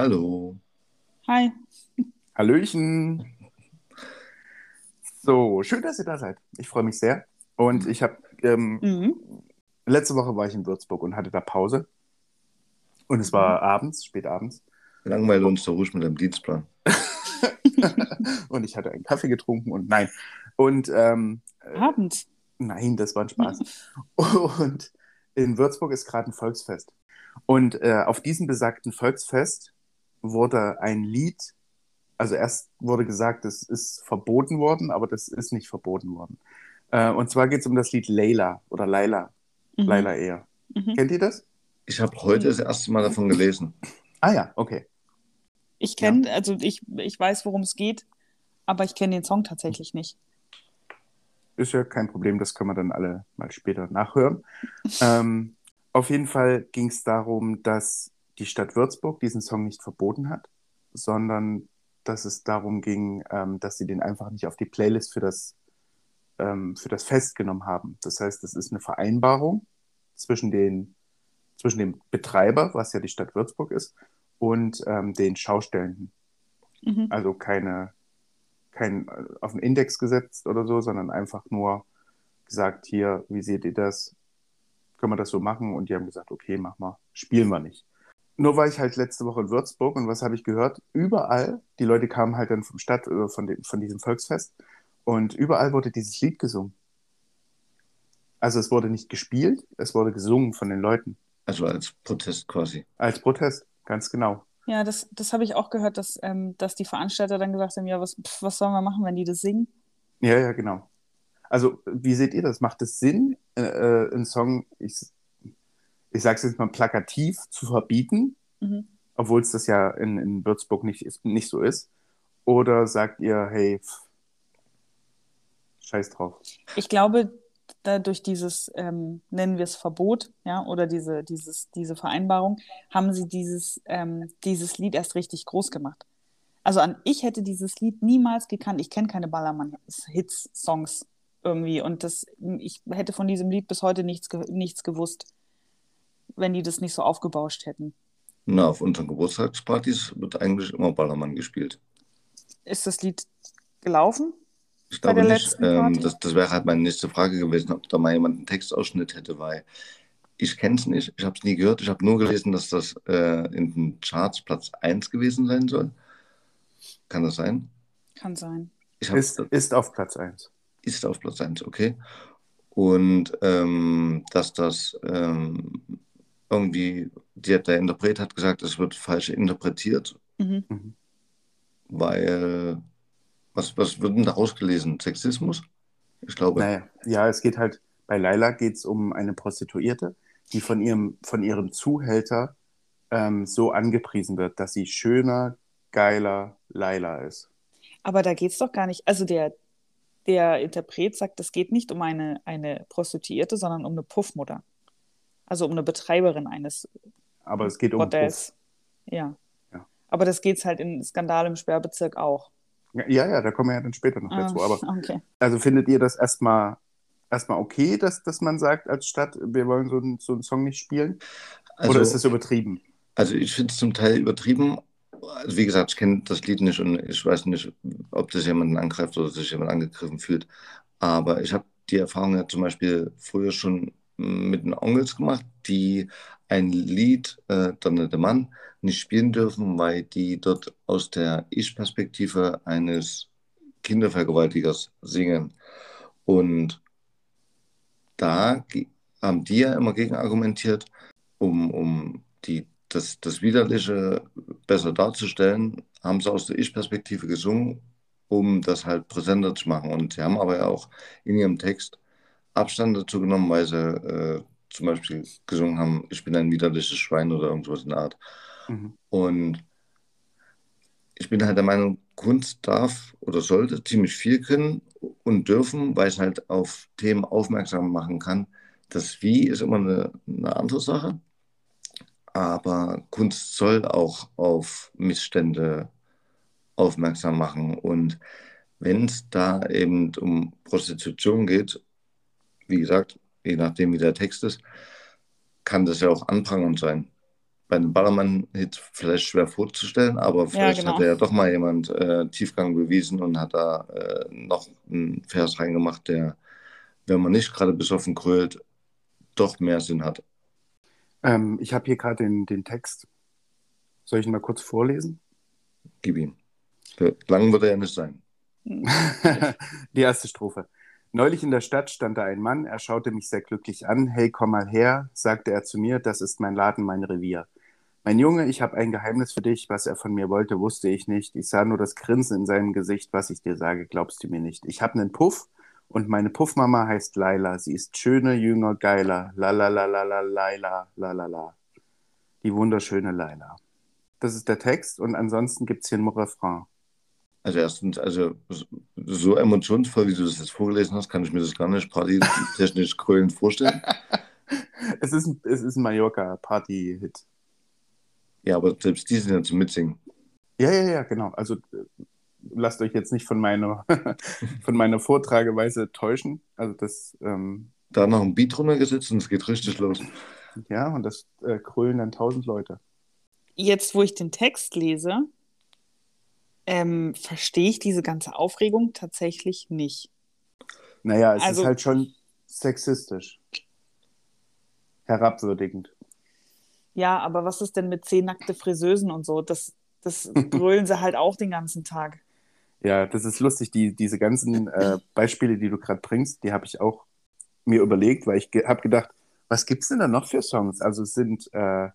Hallo. Hi. Hallöchen. So, schön, dass ihr da seid. Ich freue mich sehr. Und ich habe, ähm, Mhm. letzte Woche war ich in Würzburg und hatte da Pause. Und es war abends, spät abends. Langweile uns doch ruhig mit deinem Dienstplan. und ich hatte einen Kaffee getrunken und nein. Und ähm, Abend. nein, das war ein Spaß. Und in Würzburg ist gerade ein Volksfest. Und äh, auf diesem besagten Volksfest wurde ein Lied, also erst wurde gesagt, es ist verboten worden, aber das ist nicht verboten worden. Äh, und zwar geht es um das Lied Leila oder Laila. Mhm. Laila eher. Mhm. Kennt ihr das? Ich habe heute das erste Mal davon gelesen. Ah ja, okay. Ich kenne, also ich, ich weiß, worum es geht, aber ich kenne den Song tatsächlich nicht. Ist ja kein Problem, das können wir dann alle mal später nachhören. ähm, auf jeden Fall ging es darum, dass die Stadt Würzburg diesen Song nicht verboten hat, sondern dass es darum ging, ähm, dass sie den einfach nicht auf die Playlist für das, ähm, für das Fest genommen haben. Das heißt, es ist eine Vereinbarung zwischen, den, zwischen dem Betreiber, was ja die Stadt Würzburg ist, und ähm, den Schaustellenden. Mhm. Also keine, kein äh, auf den Index gesetzt oder so, sondern einfach nur gesagt, hier, wie seht ihr das? Können wir das so machen? Und die haben gesagt, okay, mach mal, spielen wir nicht. Nur war ich halt letzte Woche in Würzburg und was habe ich gehört? Überall, die Leute kamen halt dann vom Stadt oder von, dem, von diesem Volksfest und überall wurde dieses Lied gesungen. Also es wurde nicht gespielt, es wurde gesungen von den Leuten. Also als Protest quasi. Als Protest, ganz genau. Ja, das, das habe ich auch gehört, dass, ähm, dass die Veranstalter dann gesagt haben, ja, was, pf, was sollen wir machen, wenn die das singen? Ja, ja, genau. Also, wie seht ihr das? Macht es Sinn, äh, äh, einen Song, ich, ich sage es jetzt mal plakativ, zu verbieten, Mhm. obwohl es das ja in, in Würzburg nicht, ist, nicht so ist? Oder sagt ihr, hey, pff, scheiß drauf? Ich glaube, durch dieses, ähm, nennen wir es Verbot, ja, oder diese, dieses, diese Vereinbarung, haben sie dieses, ähm, dieses Lied erst richtig groß gemacht. Also an, ich hätte dieses Lied niemals gekannt. Ich kenne keine Ballermann-Hits-Songs irgendwie. Und das, ich hätte von diesem Lied bis heute nichts, nichts gewusst, wenn die das nicht so aufgebauscht hätten. Na, auf unseren Geburtstagspartys wird eigentlich immer Ballermann gespielt. Ist das Lied gelaufen? Ich Bei glaube der nicht. letzten Ähm, das, das wäre halt meine nächste Frage gewesen, ob da mal jemand einen Textausschnitt hätte, weil ich kenne es nicht, ich habe es nie gehört. Ich habe nur gelesen, dass das äh, in den Charts Platz 1 gewesen sein soll. Kann das sein? Kann sein. Ist, ist auf Platz 1. ist auf Platz 1, okay. Und ähm, dass das ähm, irgendwie, die, der Interpret hat gesagt, es wird falsch interpretiert, Mhm. Mhm. weil, was, was wird denn daraus gelesen? Sexismus? Ich glaube. Naja, ja, es geht halt, bei Laila geht es um eine Prostituierte, die von ihrem, von ihrem Zuhälter ähm, so angepriesen wird, dass sie schöner, geiler Laila ist. Aber da geht es doch gar nicht. Also der, der Interpret sagt, es geht nicht um eine, eine Prostituierte, sondern um eine Puffmutter. Also um eine Betreiberin eines Aber es geht um. Bordells. Ja. Ja. Aber das geht es halt in Skandal im Sperrbezirk auch. Ja, ja, da kommen wir ja dann später noch Ah, dazu. Aber okay. also findet ihr das erstmal erstmal okay, dass, dass man sagt als Stadt, wir wollen so, einen- so einen Song nicht spielen? Also, Oder ist das übertrieben? also ich finde es zum Teil übertrieben. Also wie gesagt, ich kenne das Lied nicht und ich weiß nicht, ob das jemanden angreift oder sich jemand angegriffen fühlt. Aber ich habe die Erfahrung ja zum Beispiel früher schon mit den Onkels gemacht, die ein Lied, äh, Donnerte Mann, nicht spielen dürfen, weil die dort aus der Ich-Perspektive eines Kindervergewaltigers singen. Und da haben die ja immer gegen argumentiert, um, um die, das, das Widerliche besser darzustellen, haben sie aus der Ich-Perspektive gesungen, um das halt präsenter zu machen. Und sie haben aber ja auch in ihrem Text Abstand dazu genommen, weil sie äh, zum Beispiel gesungen haben, ich bin ein widerliches Schwein oder irgendwas in der Art. Mhm. Und ich bin halt der Meinung, Kunst darf oder sollte ziemlich viel können und dürfen, weil es halt auf Themen aufmerksam machen kann. Das Wie ist immer eine, eine andere Sache, aber Kunst soll auch auf Missstände aufmerksam machen. Und wenn es da eben um Prostitution geht, wie gesagt, je nachdem wie der Text ist, kann das ja auch anprangend sein. bei einem Ballermann-Hit vielleicht schwer vorzustellen, aber vielleicht genau. hat er ja doch mal jemand äh, Tiefgang bewiesen und hat da äh, noch einen Vers reingemacht, der, wenn man nicht gerade besoffen krölt, doch mehr Sinn hat. Ähm, ich habe hier gerade den, den Text. Soll ich ihn mal kurz vorlesen? Gib ihm. Lang wird er ja nicht sein. Die erste Strophe. Neulich in der Stadt stand da ein Mann, er schaute mich sehr glücklich an. Hey, komm mal her, sagte er zu mir, das ist mein Laden, mein Revier. Mein Junge, ich habe ein Geheimnis für dich. Was er von mir wollte, wusste ich nicht. Ich sah nur das Grinsen in seinem Gesicht. Was ich dir sage, glaubst du mir nicht. Ich habe einen Puff und meine Puffmama heißt Laila. Sie ist schöne, jünger, geiler. La la la la la Laila, la la la. Die wunderschöne Laila. Das ist der Text und ansonsten gibt es hier einen Refrain. Also erstens, also so emotionsvoll, wie du das jetzt vorgelesen hast, kann ich mir das gar nicht partytechnisch krönend vorstellen. es ist, ein- es ist ein Mallorca-Party-Hit. Ja, aber selbst die sind ja zum Mitsingen. Ja, ja, ja, genau. Also äh, lasst euch jetzt nicht von meiner, von meiner Vortrageweise täuschen. Also das, ähm, Da noch ein Beat runtergesetzt und es geht richtig los. ja, und das äh, krölen dann tausend Leute. Jetzt, wo ich den Text lese, ähm, verstehe ich diese ganze Aufregung tatsächlich nicht. Naja, es Also- ist halt schon sexistisch. Herabwürdigend. Ja, aber was ist denn mit zehn nackte Friseusen und so? Das, das brüllen sie halt auch den ganzen Tag. Ja, das ist lustig. Die, diese ganzen äh, Beispiele, die du gerade bringst, die habe ich auch mir überlegt, weil ich ge habe gedacht, was gibt es denn da noch für Songs? Also sind äh,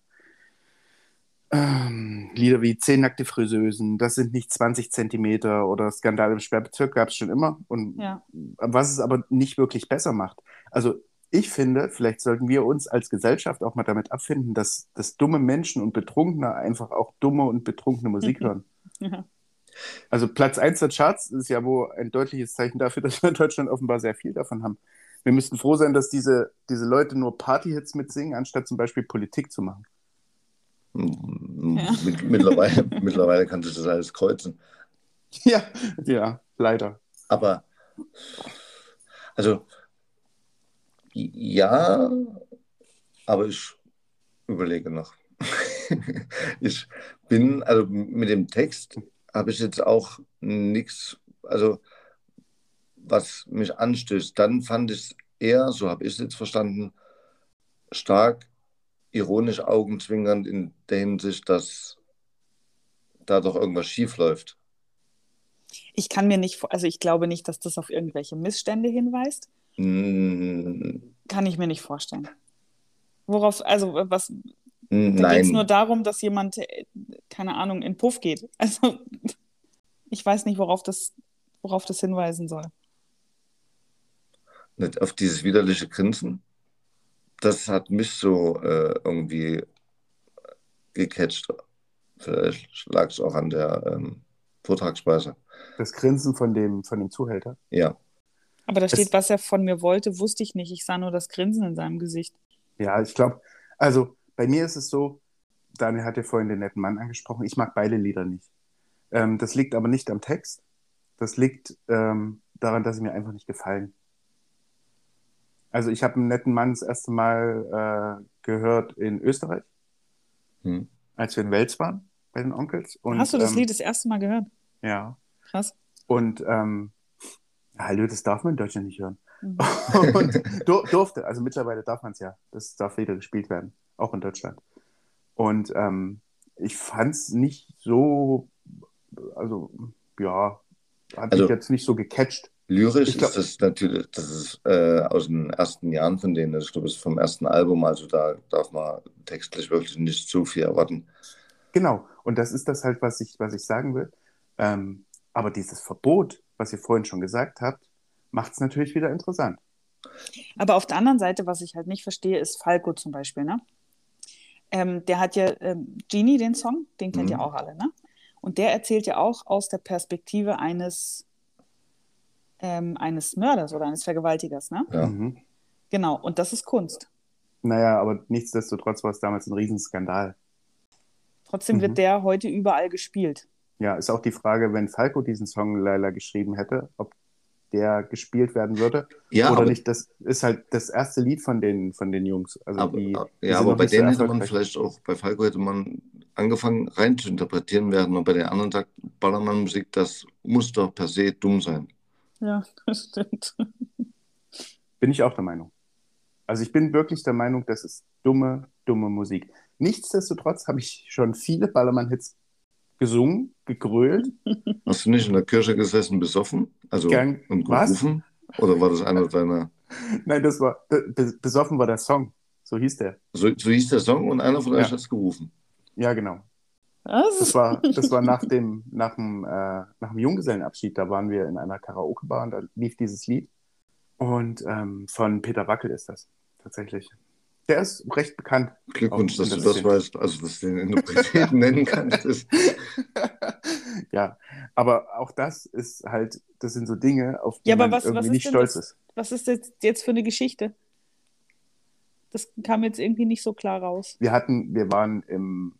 ähm, Lieder wie Zehn nackte Friseusen, das sind nicht 20 Zentimeter oder Skandal im Sperrbezirk gab es schon immer. Und Ja. was es aber nicht wirklich besser macht. Also ich finde, vielleicht sollten wir uns als Gesellschaft auch mal damit abfinden, dass, dass dumme Menschen und Betrunkene einfach auch dumme und betrunkene Musik hören. Ja. Also Platz 1 der Charts ist ja wohl ein deutliches Zeichen dafür, dass wir in Deutschland offenbar sehr viel davon haben. Wir müssten froh sein, dass diese, diese Leute nur Partyhits mitsingen, anstatt zum Beispiel Politik zu machen. Ja. Mit, mittlerweile, mittlerweile kann sich das alles kreuzen. Ja, ja, leider. Aber, also, ja, aber ich überlege noch. ich bin, also mit dem Text habe ich jetzt auch nichts, also was mich anstößt. Dann fand ich es eher, so habe ich es jetzt verstanden, stark ironisch augenzwinkernd in der Hinsicht, dass da doch irgendwas schief läuft. Ich kann mir nicht, also ich glaube nicht, dass das auf irgendwelche Missstände hinweist. Mm, Kann ich mir nicht vorstellen. Worauf, also was, da geht es Nein, nur darum, dass jemand, äh, keine Ahnung, in Puff geht. Also ich weiß nicht, worauf das, worauf das hinweisen soll. nicht auf dieses widerliche Grinsen. Das hat mich so äh, irgendwie gecatcht. Vielleicht lag es auch an der ähm, Vortragsweise. Das Grinsen von dem, von dem Zuhälter. Ja, Aber da Es- steht, was er von mir wollte, wusste ich nicht. Ich sah nur das Grinsen in seinem Gesicht. Ja, ich glaube, also bei mir ist es so, Daniel hat ja vorhin den netten Mann angesprochen, ich mag beide Lieder nicht. Ähm, das liegt aber nicht am Text. Das liegt ähm, daran, dass sie mir einfach nicht gefallen. Also ich habe einen netten Mann das erste Mal äh, gehört in Österreich, hm. als wir in Wels waren, bei den Onkels. Und, Hast du das ähm, Lied das erste Mal gehört? Ja. Krass. Und ähm, hallo, das darf man in Deutschland nicht hören. Mhm. und dur durfte, also mittlerweile darf man es ja. Das darf wieder gespielt werden, auch in Deutschland. Und ähm, ich fand es nicht so, also ja, hat Also- mich jetzt nicht so gecatcht. Lyrisch glaub- ist das natürlich, das ist äh, aus den ersten Jahren von denen, ich glaube, es ist vom ersten Album, also da darf man textlich wirklich nicht zu viel erwarten. Genau. Und das ist das halt, was ich, was ich sagen will. Ähm, aber dieses Verbot, was ihr vorhin schon gesagt habt, macht es natürlich wieder interessant. Aber auf der anderen Seite, was ich halt nicht verstehe, ist Falco zum Beispiel, ne? Ähm, der hat ja ähm, Genie, den Song, den kennt Mhm. ihr auch alle, ne? Und der erzählt ja auch aus der Perspektive eines, ähm, eines Mörders oder eines Vergewaltigers, ne? Ja. Mhm. Genau, und das ist Kunst. Naja, aber nichtsdestotrotz war es damals ein Riesenskandal. Trotzdem Mhm. wird der heute überall gespielt. Ja, ist auch die Frage, wenn Falco diesen Song Laila geschrieben hätte, ob der gespielt werden würde. Ja, Oder aber, nicht, das ist halt das erste Lied von den, von den Jungs. Also aber, die, die ja, aber bei nicht so denen hätte man vielleicht auch, bei Falco hätte man angefangen rein zu interpretieren werden und bei den anderen sagt Ballermann-Musik, das muss doch per se dumm sein. Ja, das stimmt. Bin ich auch der Meinung. Also ich bin wirklich der Meinung, das ist dumme, dumme Musik. Nichtsdestotrotz habe ich schon viele Ballermann-Hits gesungen, gegrölt. Hast du nicht in der Kirche gesessen, besoffen? Also Gang- und Was? gerufen? Oder war das einer deiner. Nein, das war, be- besoffen war der Song. So hieß der. So, so hieß der Song und einer von euch Ja. hat es gerufen. Ja, genau. Was? Das war, das war nach dem, nach dem, äh, nach dem Junggesellenabschied. Da waren wir in einer Karaoke-Bar und da lief dieses Lied. Und ähm, von Peter Wackel ist das tatsächlich. Der ist recht bekannt. Glückwunsch, dass du in das weißt, also dass du den Interpreten nennen kannst. Ja, aber auch das ist halt, das sind so Dinge, auf die Ja, aber man was- irgendwie was ist nicht stolz das? ist. Was ist das jetzt für eine Geschichte? Das kam jetzt irgendwie nicht so klar raus. Wir hatten, wir waren im,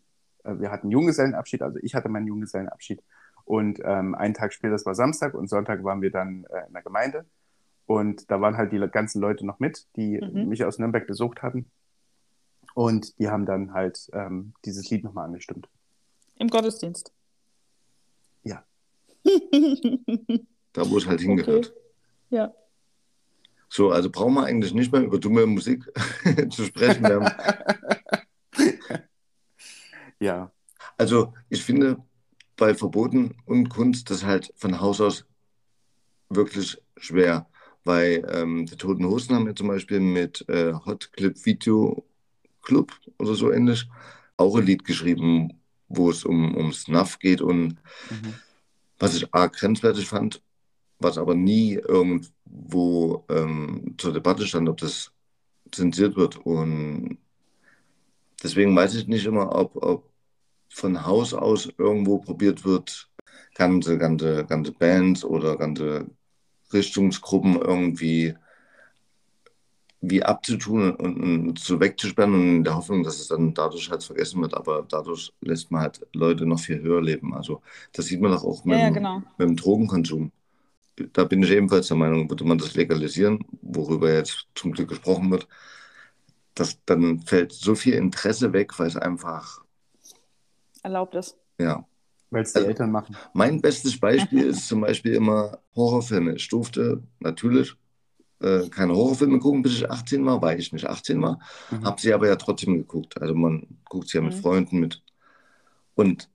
wir hatten Junggesellenabschied, also ich hatte meinen Junggesellenabschied und ähm, einen Tag später, das war Samstag und Sonntag waren wir dann äh, in der Gemeinde und da waren halt die ganzen Leute noch mit, die Mhm. mich aus Nürnberg besucht hatten und die haben dann halt ähm, dieses Lied nochmal angestimmt. Im Gottesdienst. Ja. da, wo es halt hingehört. Ja. So, also brauchen wir eigentlich nicht mehr über dumme Musik zu sprechen. Wir haben, Ja, also ich finde bei Verboten und Kunst das halt von Haus aus wirklich schwer, weil ähm, die Toten Hosen haben ja zum Beispiel mit äh, Hot Clip Video Club oder so ähnlich auch ein Lied geschrieben, wo es um, um Snuff geht und mhm. was ich arg grenzwertig fand, was aber nie irgendwo ähm, zur Debatte stand, ob das zensiert wird. Und deswegen weiß ich nicht immer, ob, ob von Haus aus irgendwo probiert wird, ganze, ganze, ganze Bands oder ganze Richtungsgruppen irgendwie wie abzutun und, und so wegzusperren und in der Hoffnung, dass es dann dadurch halt vergessen wird, aber dadurch lässt man halt Leute noch viel höher leben. Also das sieht man doch auch mit, Ja, genau. mit dem Drogenkonsum. Da bin ich ebenfalls der Meinung, würde man das legalisieren, worüber jetzt zum Glück gesprochen wird, dass dann fällt so viel Interesse weg, weil es einfach, Erlaubt es. ja. weil es die Also- Eltern machen. Mein bestes Beispiel ist zum Beispiel immer Horrorfilme. Ich durfte natürlich äh, keine Horrorfilme gucken, bis ich 18 war, weil ich nicht 18 war. Mhm. Habe sie aber ja trotzdem geguckt. Also man guckt sie ja mit Mhm. Freunden mit. Und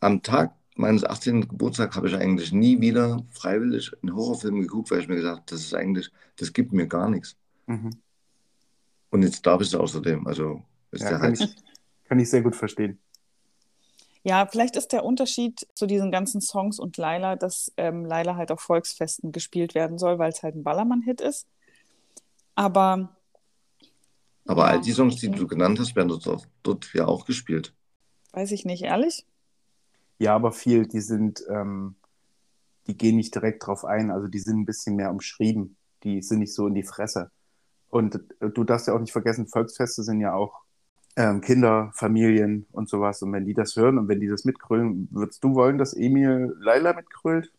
am Tag meines 18. Geburtstags habe ich eigentlich nie wieder freiwillig einen Horrorfilm geguckt, weil ich mir gesagt habe, das ist eigentlich, das gibt mir gar nichts. Mhm. Und jetzt darf ich es außerdem. Also ist Ja, der kann, Reiz. ich, kann ich sehr gut verstehen. Ja, vielleicht ist der Unterschied zu diesen ganzen Songs und Laila, dass ähm, Laila halt auf Volksfesten gespielt werden soll, weil es halt ein Ballermann-Hit ist. Aber Aber Ja. all die Songs, die du genannt hast, werden dort, dort ja auch gespielt. weiß ich nicht, ehrlich? Ja, aber viel, die sind, ähm, die gehen nicht direkt drauf ein, also die sind ein bisschen mehr umschrieben. Die sind nicht so in die Fresse. Und äh, du darfst ja auch nicht vergessen, Volksfeste sind ja auch ähm, Kinder, Familien und sowas. Und wenn die das hören und wenn die das mitgrölen, würdest du wollen, dass Emil Laila mitgrölt?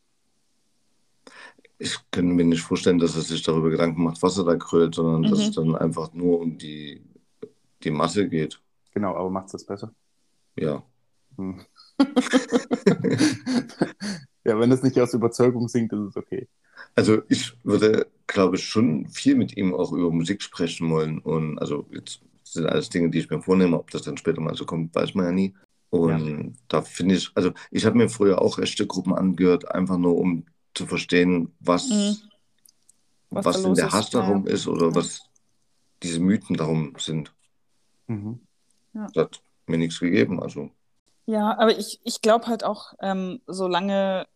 Ich kann mir nicht vorstellen, dass er sich darüber Gedanken macht, was er da krölt, sondern dass Mhm. es dann einfach nur um die, die Masse geht. Genau, aber macht's das besser? Ja. Hm. ja, wenn es nicht aus Überzeugung singt, ist es okay. Also ich würde, glaube ich, schon viel mit ihm auch über Musik sprechen wollen. Und also jetzt sind alles Dinge, die ich mir vornehme. Ob das dann später mal so kommt, weiß man ja nie. Und da finde ich, also ich habe mir früher auch rechte Gruppen angehört, einfach nur um zu verstehen, was, Mhm. Was was, los der ist, Hass ja, ja. darum ist oder Ja. was diese Mythen darum sind. Mhm. Das hat mir nichts gegeben. Also Ja, aber ich, ich glaube halt auch, ähm, solange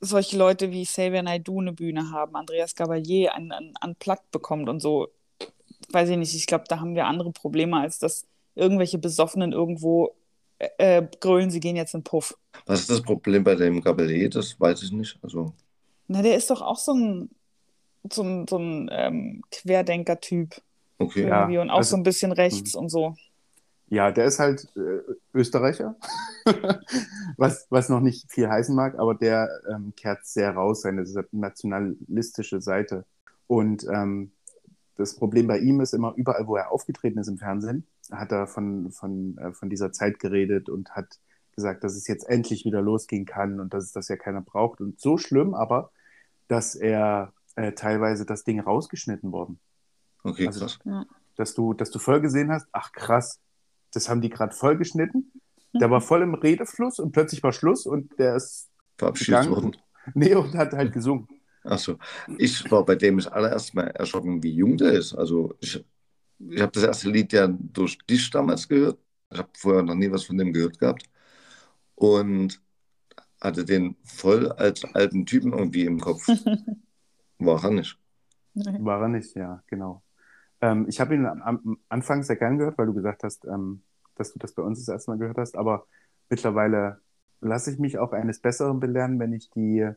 solche Leute wie Xavier Naidoo eine Bühne haben, Andreas Gabalier ein, ein Unplugged bekommt und so, weiß ich nicht, ich glaube, da haben wir andere Probleme, als dass irgendwelche Besoffenen irgendwo äh, äh, grölen, sie gehen jetzt in den Puff. was ist das Problem bei dem Gabalier? Das weiß ich nicht. Also Na, der ist doch auch so ein, so ein, so ein ähm, Querdenker-Typ okay. Ja, irgendwie und auch also- so ein bisschen rechts und so. Ja, der ist halt äh, Österreicher, was, was noch nicht viel heißen mag, aber der ähm, kehrt sehr raus, seine nationalistische Seite. Und ähm, das Problem bei ihm ist immer, überall, wo er aufgetreten ist im Fernsehen, hat er von, von, äh, von dieser Zeit geredet und hat gesagt, dass es jetzt endlich wieder losgehen kann und dass es das ja keiner braucht. Und so schlimm aber, dass er äh, teilweise das Ding rausgeschnitten worden. Okay, also, krass. Dass du, dass du voll gesehen hast, ach krass, das haben die gerade voll geschnitten. Der war voll im Redefluss und plötzlich war Schluss und der ist verabschiedet worden. Nee, und hat halt gesungen. Achso, ich war bei dem das allererste Mal erschrocken, wie jung der ist. Also ich, ich habe das erste Lied ja durch dich damals gehört. Ich habe vorher noch nie was von dem gehört gehabt. Und hatte den voll als alten Typen irgendwie im Kopf. War er nicht. War er nicht, ja, genau. Ähm, ich habe ihn am Anfang sehr gern gehört, weil du gesagt hast, ähm, dass du das bei uns das erste Mal gehört hast. Aber mittlerweile lasse ich mich auch eines Besseren belehren, wenn ich die,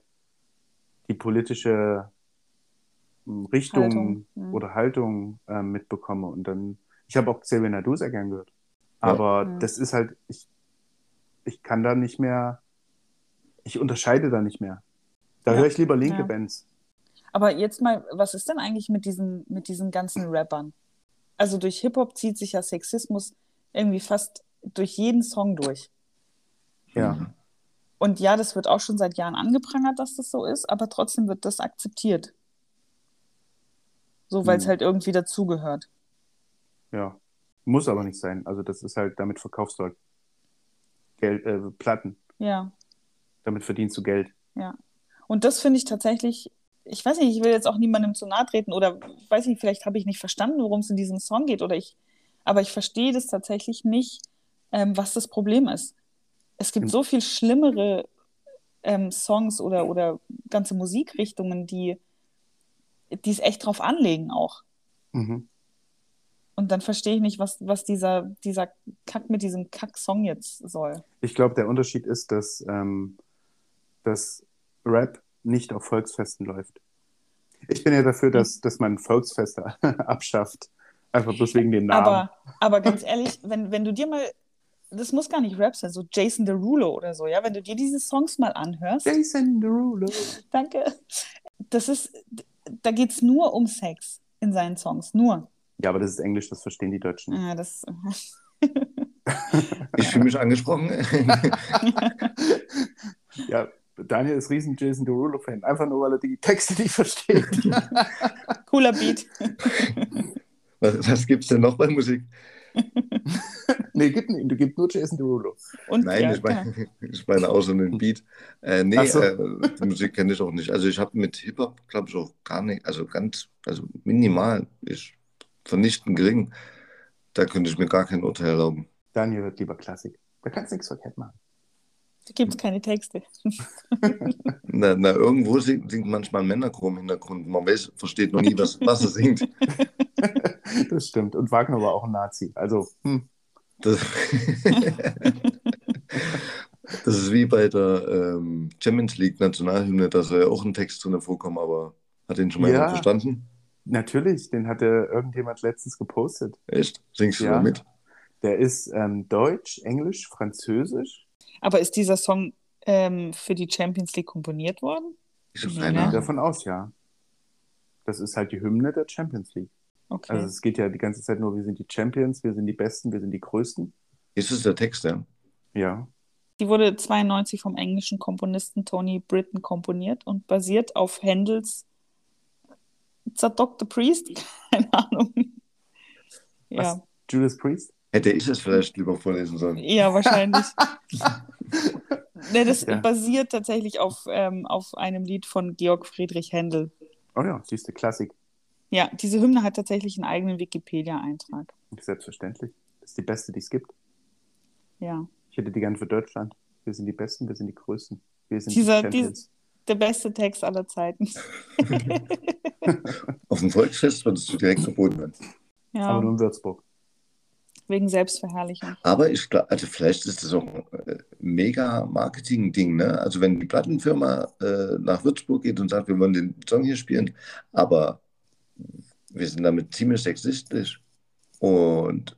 die politische hm, Richtung Haltung, ja. oder Haltung äh, mitbekomme. Und dann, ich habe auch Xavier Nadu sehr gern gehört. Aber ja. das ist halt, ich, ich kann da nicht mehr, ich unterscheide da nicht mehr. Da ja. höre ich lieber linke Bands. Aber jetzt mal, was ist denn eigentlich mit diesen, mit diesen ganzen Rappern? Also durch Hip-Hop zieht sich ja Sexismus irgendwie fast durch jeden Song durch. Ja. Und ja, das wird auch schon seit Jahren angeprangert, dass das so ist, aber trotzdem wird das akzeptiert. So, weil es hm. halt irgendwie dazugehört. Ja. Muss aber nicht sein. Also, das ist halt, damit verkaufst du halt Geld, äh, Platten. Ja. Damit verdienst du Geld. Ja. Und das finde ich tatsächlich ich weiß nicht, ich will jetzt auch niemandem zu nahe treten oder weiß nicht, vielleicht habe ich nicht verstanden, worum es in diesem Song geht oder ich, aber ich verstehe das tatsächlich nicht, ähm, was das Problem ist. Es gibt so viel schlimmere ähm, Songs oder, oder ganze Musikrichtungen, die die es echt drauf anlegen auch. Mhm. Und dann verstehe ich nicht, was, was dieser, dieser Kack mit diesem Kack-Song jetzt soll. Ich glaube, der Unterschied ist, dass, ähm, dass Rap nicht auf Volksfesten läuft. Ich bin ja dafür, dass, dass man Volksfeste abschafft. Einfach bloß wegen dem Namen. Aber, aber ganz ehrlich, wenn, wenn du dir mal, das muss gar nicht Rap sein, so Jason Derulo oder so, ja, wenn du dir diese Songs mal anhörst. Jason Derulo. Danke. Das ist, da geht es nur um Sex in seinen Songs, nur. Ja, aber das ist Englisch, das verstehen die Deutschen. Ja, das. ich fühle mich angesprochen. ja, Daniel ist riesen Jason Derulo-Fan, einfach nur, weil er die Texte nicht versteht. Cooler Beat. Was, was gibt es denn noch bei Musik? nee, gibt nicht. Du gibst nur Jason Derulo. Und Nein, ja, ich, meine, ich meine auch so einen Beat. Äh, nee, so. äh, die Musik kenne ich auch nicht. Also ich habe mit Hip-Hop, glaube ich, auch gar nicht, also ganz, also minimal, ist vernichtend gering. Da könnte ich mir gar kein Urteil erlauben. Daniel hört lieber Klassik. Da kannst du nichts verkehrt machen. Da gibt es keine Texte. na, na, irgendwo singt, singt, manchmal ein Männerchor im Hintergrund. Man weiß, versteht noch nie, was, was er singt. Das stimmt. Und Wagner war auch ein Nazi. Also, hm. das, das, ist wie bei der ähm, Champions League Nationalhymne, da soll ja auch ein Text drin vorkommen, aber hat den schon mal ja, verstanden? Natürlich, den hatte irgendjemand letztens gepostet. Echt? Singst du ja. da mit? Der ist ähm, Deutsch, Englisch, Französisch aber ist dieser Song ähm, für die Champions League komponiert worden? Ich gehe ja. davon aus, ja. Das ist halt die Hymne der Champions League. Okay. Also es geht ja die ganze Zeit nur, wir sind die Champions, wir sind die Besten, wir sind die Größten. Ist es der Text, ja? Ja. Die wurde 92 vom englischen Komponisten Tony Britton komponiert und basiert auf Händels Dr. Priest? Keine Ahnung. Was? Ja. Judas Priest? Hätte ich es vielleicht lieber vorlesen sollen. Ja, wahrscheinlich. ne, das ja. basiert tatsächlich auf, ähm, auf einem Lied von Georg Friedrich Händel. Oh ja, siehst du, Klassik. Ja, diese Hymne hat tatsächlich einen eigenen Wikipedia-Eintrag. Selbstverständlich. Das ist die beste, die es gibt. Ja. Ich hätte die gern für Deutschland. Wir sind die Besten, wir sind die Größten. Wir sind Dieser, die Champions. der beste Text aller Zeiten. auf dem Volksfest würdest du direkt verboten werden. Ja. Aber nur in Würzburg wegen Selbstverherrlichung. Aber ich glaube, also vielleicht ist das auch ein äh, mega Marketing-Ding, ne? Also wenn die Plattenfirma äh, nach Würzburg geht und sagt, wir wollen den Song hier spielen, aber wir sind damit ziemlich sexistisch und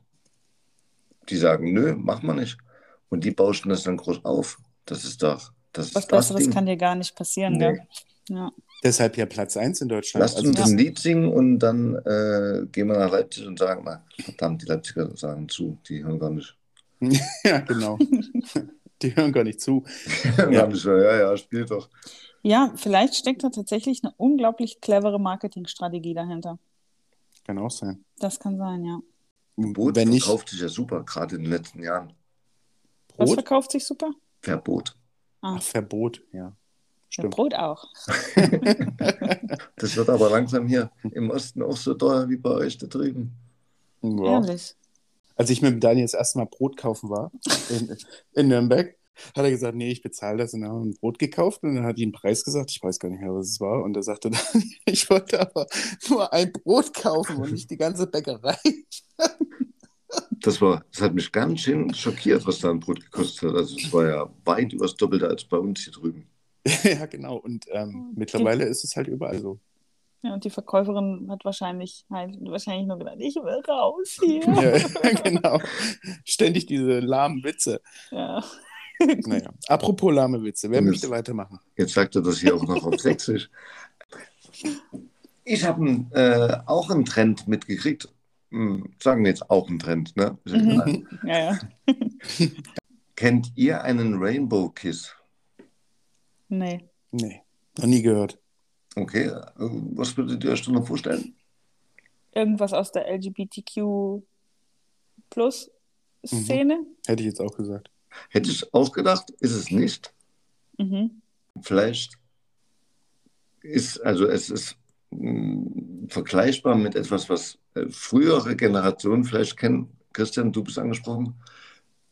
die sagen, nö, mach mal nicht. Und die bauschen das dann groß auf. Das ist doch, das Was ist das Besseres Ding. kann dir gar nicht passieren, Nee. Ja. Deshalb ja Platz 1 in Deutschland. Lasst Also uns das- ein Lied singen und dann äh, gehen wir nach Leipzig und sagen, na, verdammt, die Leipziger sagen zu, die hören gar nicht. ja, genau. Die hören gar nicht zu. Ja. ja, ja, spiel doch. ja, vielleicht steckt da tatsächlich eine unglaublich clevere Marketingstrategie dahinter. Kann auch sein. Das kann sein, ja. Boot Wenn nicht verkauft sich ja super, gerade in den letzten Jahren. Was Brot, verkauft sich super? Verbot. Ah, Ach, Verbot, ja. Ja, Stimmt. Brot auch. Das wird aber langsam hier im Osten auch so teuer wie bei euch da drüben. Ja. Ehrlich. Als ich mit dem Daniel das erste Mal Brot kaufen war in, in Nürnberg, hat er gesagt, nee, ich bezahle das. Und dann haben wir ein Brot gekauft und dann hat er einen Preis gesagt. Ich weiß gar nicht mehr, was es war. Und er sagte dann, ich wollte aber nur ein Brot kaufen und nicht die ganze Bäckerei. Das, war, das hat mich ganz schön schockiert, was da ein Brot gekostet hat. Also es war ja weit über das Doppelte als bei uns hier drüben. ja, genau. Und ähm, mittlerweile ist es halt überall so. Ja, und die Verkäuferin hat wahrscheinlich halt wahrscheinlich nur gedacht, ich will raus hier. Ja, genau. Ständig diese lahmen Witze. Ja. Naja, apropos lahme Witze. Wer Und möchte es- weitermachen? Jetzt sagt er das hier auch noch auf Sächsisch. Ich habe äh, auch einen Trend mitgekriegt. Hm, sagen wir jetzt auch einen Trend, ne? Mhm. ja, ja. Kennt ihr einen Rainbow Kiss? Nee. Nee, noch nie gehört. Okay, äh, was würdet ihr euch denn noch vorstellen? Irgendwas aus der LGBTQ Plus Szene? Hätte ich jetzt auch gesagt. Hätte ich auch gedacht, ist es nicht. Mhm. Vielleicht ist, also es ist mh, vergleichbar mit etwas, was äh, frühere Generationen vielleicht kennen. Christian, du bist angesprochen.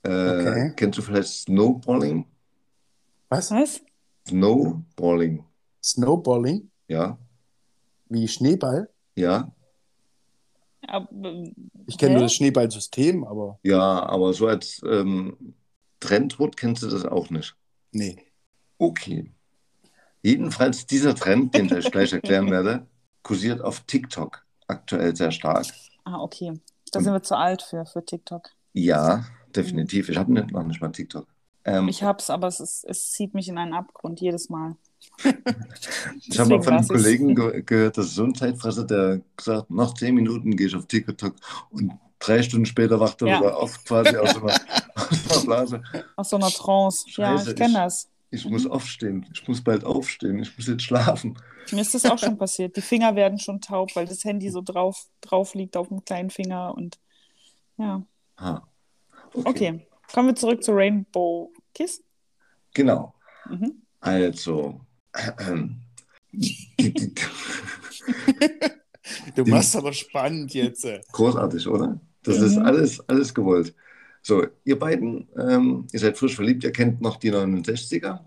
Äh, Okay. Kennst du vielleicht Snowballing? Was? Was? Snowballing, Snowballing? ja, Wie Schneeball? ja, Ich kenne nur das Schneeballsystem, aber ja, aber so als ähm, Trendwort kennst du das auch nicht. nee. Okay. Jedenfalls dieser Trend, den ich euch gleich erklären werde, kursiert auf TikTok aktuell sehr stark. Ah, okay. Da sind wir zu alt für, für TikTok. Ja, definitiv. Ich habe noch nicht mal TikTok. Ähm, Ich hab's, aber es, ist, es zieht mich in einen Abgrund jedes Mal. ich habe mal von einem. Kollegen ge gehört, das ist so ein Zeitfresser, der gesagt nach zehn Minuten gehe ich auf TikTok und drei Stunden später wacht er Ja. wieder auf, quasi aus einer, aus einer Blase. Aus so einer Trance. ja, Scheiße, ich kenne das. Ich muss aufstehen. Ich muss bald aufstehen. Ich muss jetzt schlafen. Mir ist das auch schon passiert. Die Finger werden schon taub, weil das Handy so drauf, drauf liegt auf dem kleinen Finger und ja. Ha. Okay. Kommen wir zurück zu Rainbow Kiss. Genau. Mhm. Also. Du machst aber spannend jetzt. großartig, oder? Das ist Mhm. alles, alles gewollt. So, ihr beiden, ähm, ihr seid frisch verliebt, ihr kennt noch die 69er.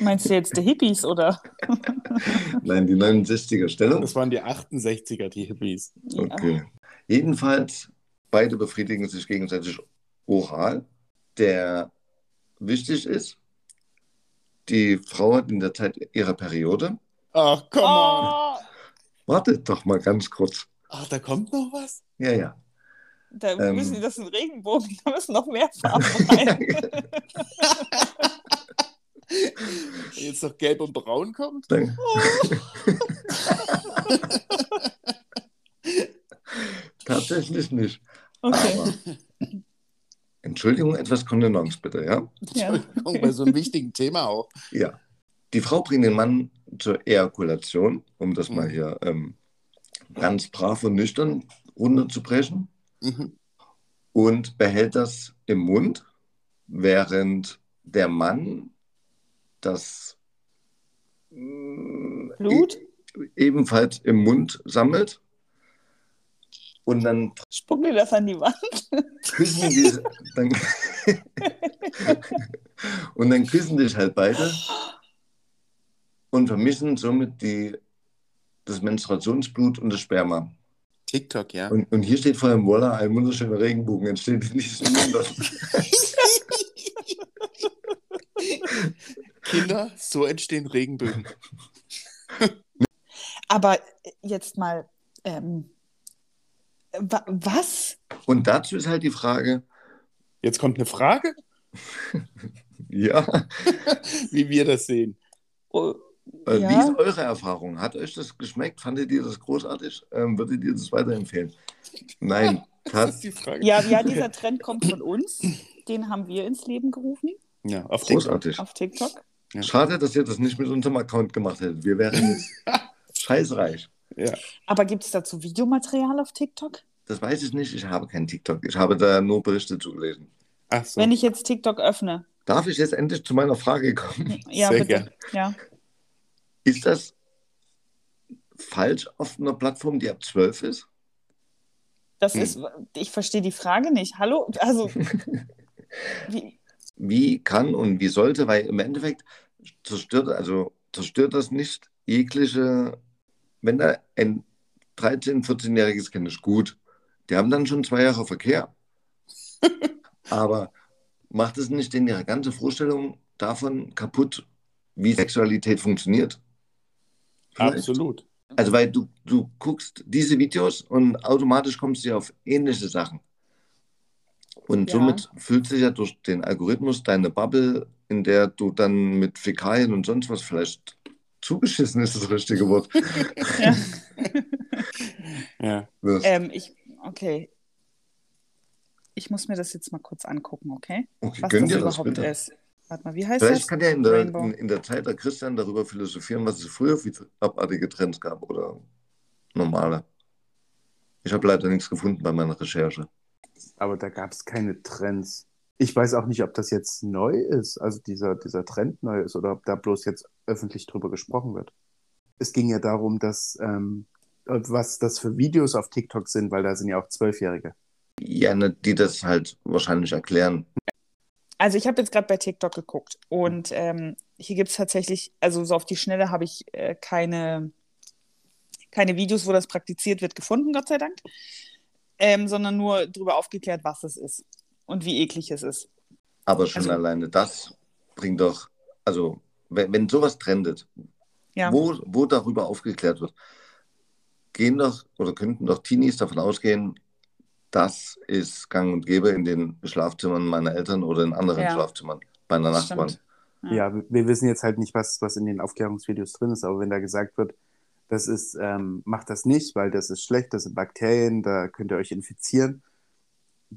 Meinst du jetzt die Hippies oder? Nein, die 69er Stellung. Das waren die 68er, die Hippies. Okay. Jedenfalls, beide befriedigen sich gegenseitig oral. Der wichtig ist, die Frau hat in der Zeit ihrer Periode. Ach, komm on. Oh, Wartet doch mal ganz kurz. Ach, da kommt noch was? Ja, ja. da Ähm. müssen die das in Regenbogen, da müssen noch mehr Farben rein. Jetzt noch gelb und braun kommt? Dann, Tatsächlich nicht. Okay. Aber, Entschuldigung, etwas Kontenance bitte, ja? Ja. Entschuldigung, bei so einem wichtigen Thema auch. Ja. Die Frau bringt den Mann zur Ejakulation, um das mal Mhm. hier ähm, ganz brav und nüchtern runterzubrechen, Mhm. und behält das im Mund, während der Mann das mm, Blut? e ebenfalls im Mund sammelt. Und dann Spucken die das an die Wand? küssen die, dann, und dann küssen dich halt beide und vermischen somit die, das Menstruationsblut und das Sperma. TikTok, ja. Und, und hier steht vor allem, voila, ein wunderschöner Regenbogen entsteht in diesem Wunder. Kinder, so entstehen Regenbögen. Aber jetzt mal, ähm, was? Und dazu ist halt die Frage, Jetzt kommt eine Frage, ja, wie wir das sehen. Oh, äh, wie Ja. ist eure Erfahrung? Hat euch das geschmeckt? Fandet ihr das großartig? Ähm, würdet ihr das weiterempfehlen? Nein, Das ist die Frage. ja, ja, dieser Trend kommt von uns. Den haben wir ins Leben gerufen Ja, auf TikTok. großartig. auf TikTok. Ja. Schade, dass ihr das nicht mit unserem Account gemacht hättet. Wir wären jetzt scheißreich. Ja. Aber gibt es dazu Videomaterial auf TikTok? Das weiß ich nicht. Ich habe keinen TikTok. Ich habe da nur Berichte zugelesen. Ach so. Wenn ich jetzt TikTok öffne. Darf ich jetzt endlich zu meiner Frage kommen? Ja, Sehr bitte. gern. Ja. Ist das falsch auf einer Plattform, die ab 12 ist? Das Hm. ist, ich verstehe die Frage nicht. Hallo? Also, wie, Wie kann und wie sollte, weil im Endeffekt zerstört, also zerstört das nicht jegliche, wenn da ein 13-, 14-jähriges Kind ist, gut. Die haben dann schon zwei Jahre Verkehr. Aber macht es nicht denn ihre ganze Vorstellung davon kaputt, wie Sexualität funktioniert? Vielleicht. Absolut. Also, weil du, du guckst diese Videos und automatisch kommst du auf ähnliche Sachen. Und Ja. somit füllt sich ja durch den Algorithmus deine Bubble, in der du dann mit Fäkalien und sonst was vielleicht zugeschissen ist das richtige Wort. ja. Ja. ähm, ich, okay. Ich muss mir das jetzt mal kurz angucken, okay? okay, Was gönn das dir das überhaupt bitte. ist. Warte mal, wie heißt Vielleicht das? kann ja in der, in, in der Zeit der Christian darüber philosophieren, was es früher für abartige Trends gab oder normale. Ich habe leider nichts gefunden bei meiner Recherche. Aber da gab es keine Trends. Ich weiß auch nicht, ob das jetzt neu ist, also dieser, dieser Trend neu ist oder ob da bloß jetzt öffentlich drüber gesprochen wird. Es ging ja darum, dass ähm, was das für Videos auf TikTok sind, weil da sind ja auch Zwölfjährige. Ja, ne, die das halt wahrscheinlich erklären. Also ich habe jetzt gerade bei TikTok geguckt und ähm, hier gibt es tatsächlich, also so auf die Schnelle habe ich äh, keine, keine Videos, wo das praktiziert wird, gefunden, Gott sei Dank, ähm, sondern nur darüber aufgeklärt, was es ist und wie eklig es ist. Aber schon Also- alleine das bringt doch, also wenn, wenn sowas trendet, Ja, wo, wo darüber aufgeklärt wird, gehen doch oder könnten doch Teenies davon ausgehen, das ist gang und gäbe in den Schlafzimmern meiner Eltern oder in anderen Ja. Schlafzimmern meiner Nachbarn. stimmt. Ja, wir- wir wissen jetzt halt nicht, was, was in den Aufklärungsvideos drin ist, aber wenn da gesagt wird, das ist, ähm, macht das nicht, weil das ist schlecht, das sind Bakterien, da könnt ihr euch infizieren,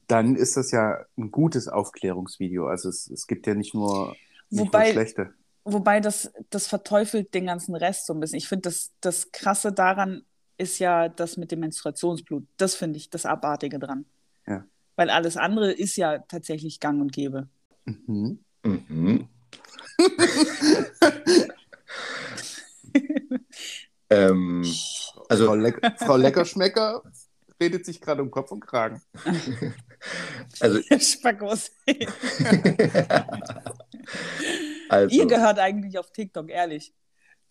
dann ist das ja ein gutes Aufklärungsvideo. Also es, es gibt ja nicht nur, nicht Wobei- nur schlechte. Wobei das, das verteufelt den ganzen Rest so ein bisschen. Ich finde, das, das Krasse daran ist ja das mit dem Menstruationsblut. Das finde ich das Abartige dran. Ja. Weil alles andere ist ja tatsächlich gang und gäbe. Mhm. Mhm. ähm, Frau, also, Leck Frau Leckerschmecker redet sich gerade um Kopf und Kragen. also, Spackos. also, Ihr gehört eigentlich auf TikTok, ehrlich.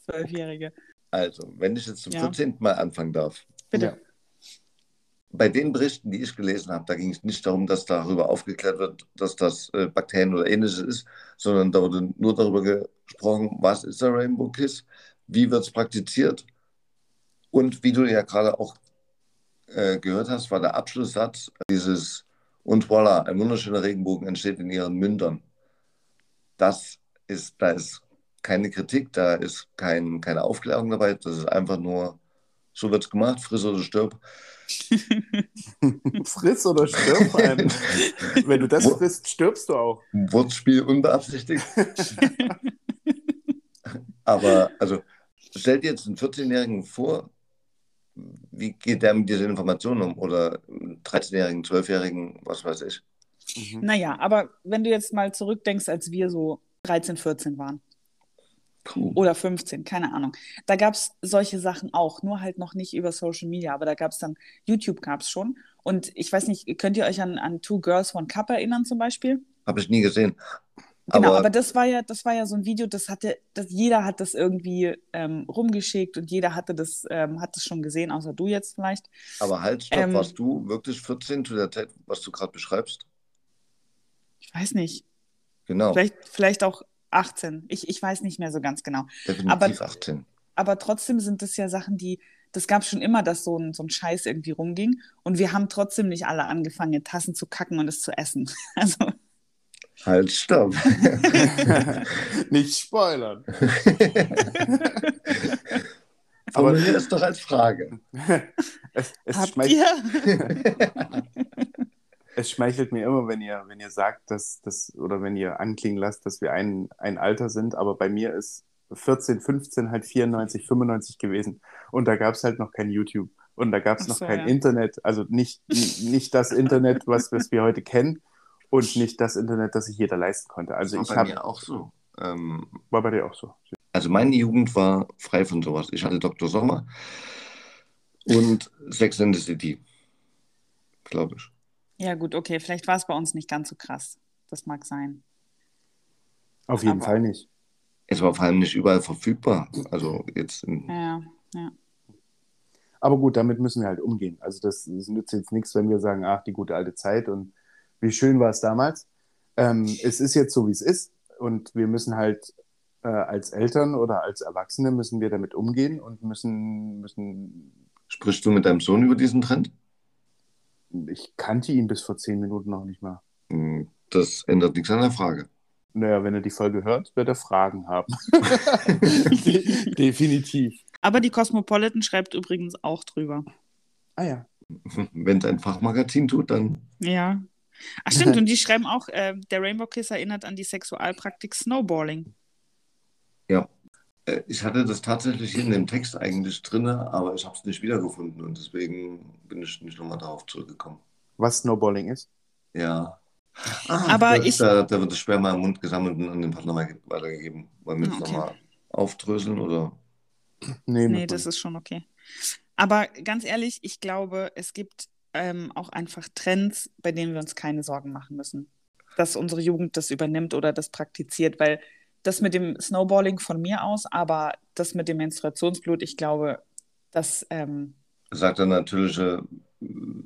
Zwölfjährige. also, wenn ich jetzt zum Ja. 14. Mal anfangen darf. Bitte. Ja. Bei den Berichten, die ich gelesen habe, da ging es nicht darum, dass darüber aufgeklärt wird, dass das äh, Bakterien oder ähnliches ist, sondern da wurde nur darüber gesprochen, was ist der Rainbow Kiss, wie wird es praktiziert und wie du ja gerade auch äh, gehört hast, war der Abschlusssatz dieses und voilà, ein wunderschöner Regenbogen entsteht in ihren Mündern. Das ist, da ist keine Kritik, da ist kein, keine Aufklärung dabei, das ist einfach nur, so wird es gemacht, friss oder stirb. Friss oder stirb allem. Wenn du das frisst, stirbst du auch. Wortspiel unbeabsichtigt. Aber, also, stell dir jetzt einen 14-Jährigen vor, wie geht der mit dieser Information um? Oder einen 13-Jährigen, 12-Jährigen, was weiß ich. Mhm. Naja, aber wenn du jetzt mal zurückdenkst, als wir so 13, 14 waren Puh. oder 15, keine Ahnung, da gab es solche Sachen auch, nur halt noch nicht über Social Media, aber da gab es dann, YouTube gab es schon. Und ich weiß nicht, könnt ihr euch an, an Two Girls, One Cup erinnern zum Beispiel? Habe ich nie gesehen. Genau, Aber- aber, das war ja, das war ja so ein Video, das hatte, das, jeder hat das irgendwie ähm, rumgeschickt und jeder hatte das, ähm, hat das schon gesehen, außer du jetzt vielleicht. Aber halt, stopp, Ähm, warst du wirklich 14 zu der Zeit, was du gerade beschreibst? Ich weiß nicht, Genau, vielleicht, vielleicht auch 18. Ich, ich weiß nicht mehr so ganz genau. definitiv aber- 18. Aber trotzdem sind das ja Sachen, die, das gab schon immer, dass so ein, so ein Scheiß irgendwie rumging. Und wir haben trotzdem nicht alle angefangen, in Tassen zu kacken und es zu essen. Also. Halt, stopp. Nicht spoilern. Aber hier ist doch als Frage. es, es, Habt schmeichelt, ihr? es schmeichelt mir immer, wenn ihr, wenn ihr sagt, dass das oder wenn ihr anklingen lasst, dass wir ein, ein Alter sind. Aber bei mir ist 14, 15 halt 94, 95 gewesen. Und da gab es halt noch kein YouTube. Und da gab es noch so, kein ja. Internet. Also nicht, nicht das Internet, was, was wir heute kennen. Und nicht das Internet, das sich jeder leisten konnte. Also ich war bei habe, mir auch so. Ähm, war bei dir auch so. also meine Jugend war frei von sowas. Ich hatte Dr. Sommer und Sex and the City, glaube ich. Ja, gut, okay. Vielleicht war es bei uns nicht ganz so krass. Das mag sein. Auf jeden Aber- Fall nicht. Es war vor allem nicht überall verfügbar. Also jetzt in, Ja, ja. Aber gut, damit müssen wir halt umgehen. Also das, das nützt jetzt nichts, wenn wir sagen, ach, die gute alte Zeit und wie schön war es damals. Ähm, es ist jetzt so, wie es ist. Und wir müssen halt äh, als Eltern oder als Erwachsene müssen wir damit umgehen und müssen, müssen, Sprichst du mit deinem Sohn über diesen Trend? ich kannte ihn bis vor zehn Minuten noch nicht mal. Hm, Das ändert nichts an der Frage. Naja, wenn er die Folge hört, wird er Fragen haben. De definitiv. Aber die Cosmopolitan schreibt übrigens auch drüber. Ah ja. Wenn es ein Fachmagazin tut, dann Ja. Ach stimmt, und die schreiben auch, äh, der Rainbow Kiss erinnert an die Sexualpraktik Snowballing. Ja. Äh, Ich hatte das tatsächlich in dem Text eigentlich drin, aber ich habe es nicht wiedergefunden und deswegen bin ich nicht nochmal darauf zurückgekommen. Was Snowballing ist? Ja. Ah, Aber da, ich- Da, da wird das Sperma im Mund gesammelt und an den Partner weiter- weitergegeben. Wollen wir das Okay. nochmal aufdröseln oder? Nee, Nee, das ist schon okay. Aber ganz ehrlich, ich glaube, es gibt ähm, auch einfach Trends, bei denen wir uns keine Sorgen machen müssen, dass unsere Jugend das übernimmt oder das praktiziert, weil das mit dem Snowballing von mir aus, aber das mit dem Menstruationsblut, ich glaube, dass ähm, Sagt der natürliche.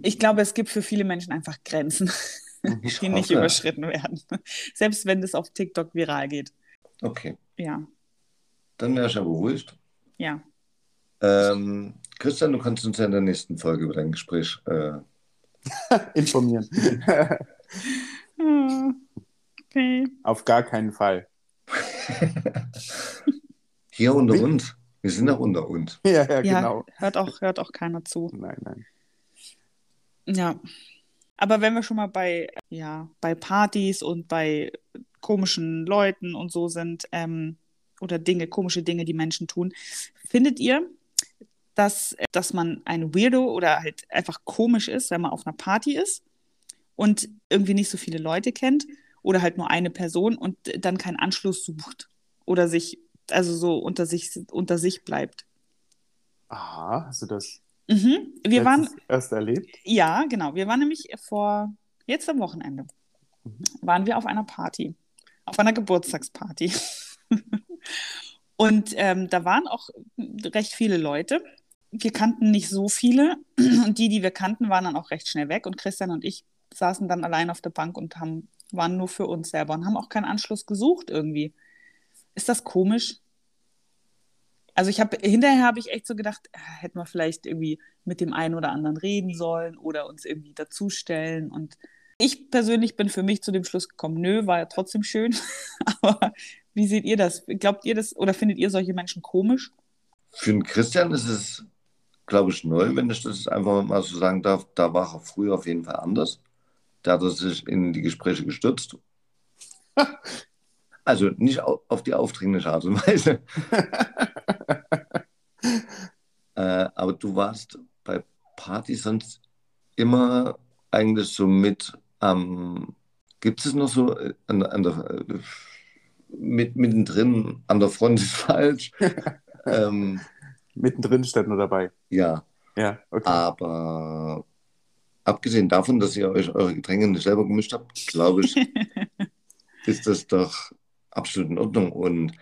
ich glaube, es gibt für viele Menschen einfach Grenzen, Ich die nicht überschritten werden, selbst wenn das auf TikTok viral geht. Okay, Ja, dann wäre ich ja beruhigt. ja. Ähm, Christian, du kannst uns ja in der nächsten Folge über dein Gespräch. Äh, Informieren. Okay. Auf gar keinen Fall. hier unter Wie? uns. Wir sind auch unter uns. Ja, ja, Ja, genau. hört auch, hört auch keiner zu. Nein, nein. Ja. Aber wenn wir schon mal bei, ja, bei Partys und bei komischen Leuten und so sind, ähm, oder Dinge, komische Dinge, die Menschen tun, findet ihr, dass, dass man ein Weirdo oder halt einfach komisch ist, wenn man auf einer Party ist und irgendwie nicht so viele Leute kennt oder halt nur eine Person und dann keinen Anschluss sucht oder sich, also so unter sich, unter sich bleibt? Aha, hast du das Mhm. Wir waren, erst erlebt? Ja, genau. Wir waren nämlich vor, jetzt am Wochenende, Mhm. waren wir auf einer Party, auf einer Geburtstagsparty. Und ähm, da waren auch recht viele Leute. Wir kannten nicht so viele. Und die, die wir kannten, waren dann auch recht schnell weg. Und Christian und ich saßen dann allein auf der Bank und haben, waren nur für uns selber und haben auch keinen Anschluss gesucht irgendwie. Ist das komisch? Also ich habe hinterher habe ich echt so gedacht, äh, hätten wir vielleicht irgendwie mit dem einen oder anderen reden sollen oder uns irgendwie dazustellen. Und ich persönlich bin für mich zu dem Schluss gekommen, nö, war ja trotzdem schön. Aber wie seht ihr das? Glaubt ihr das oder findet ihr solche Menschen komisch? Für den Christian ist es, glaube ich, neu, wenn ich das einfach mal so sagen darf. Da war er früher auf jeden Fall anders. Da hat er sich in die Gespräche gestürzt. Also nicht au- auf die aufdringliche Art und Weise. äh, aber du warst bei Partys sonst immer eigentlich so mit am. gibt es noch so äh, an, an der, äh, mit, mittendrin an der Front ist falsch. ähm, Mittendrin stand nur dabei. ja, Ja, okay. aber abgesehen davon, dass ihr euch eure Getränke nicht selber gemischt habt, glaube ich, ist das doch absolut in Ordnung. Und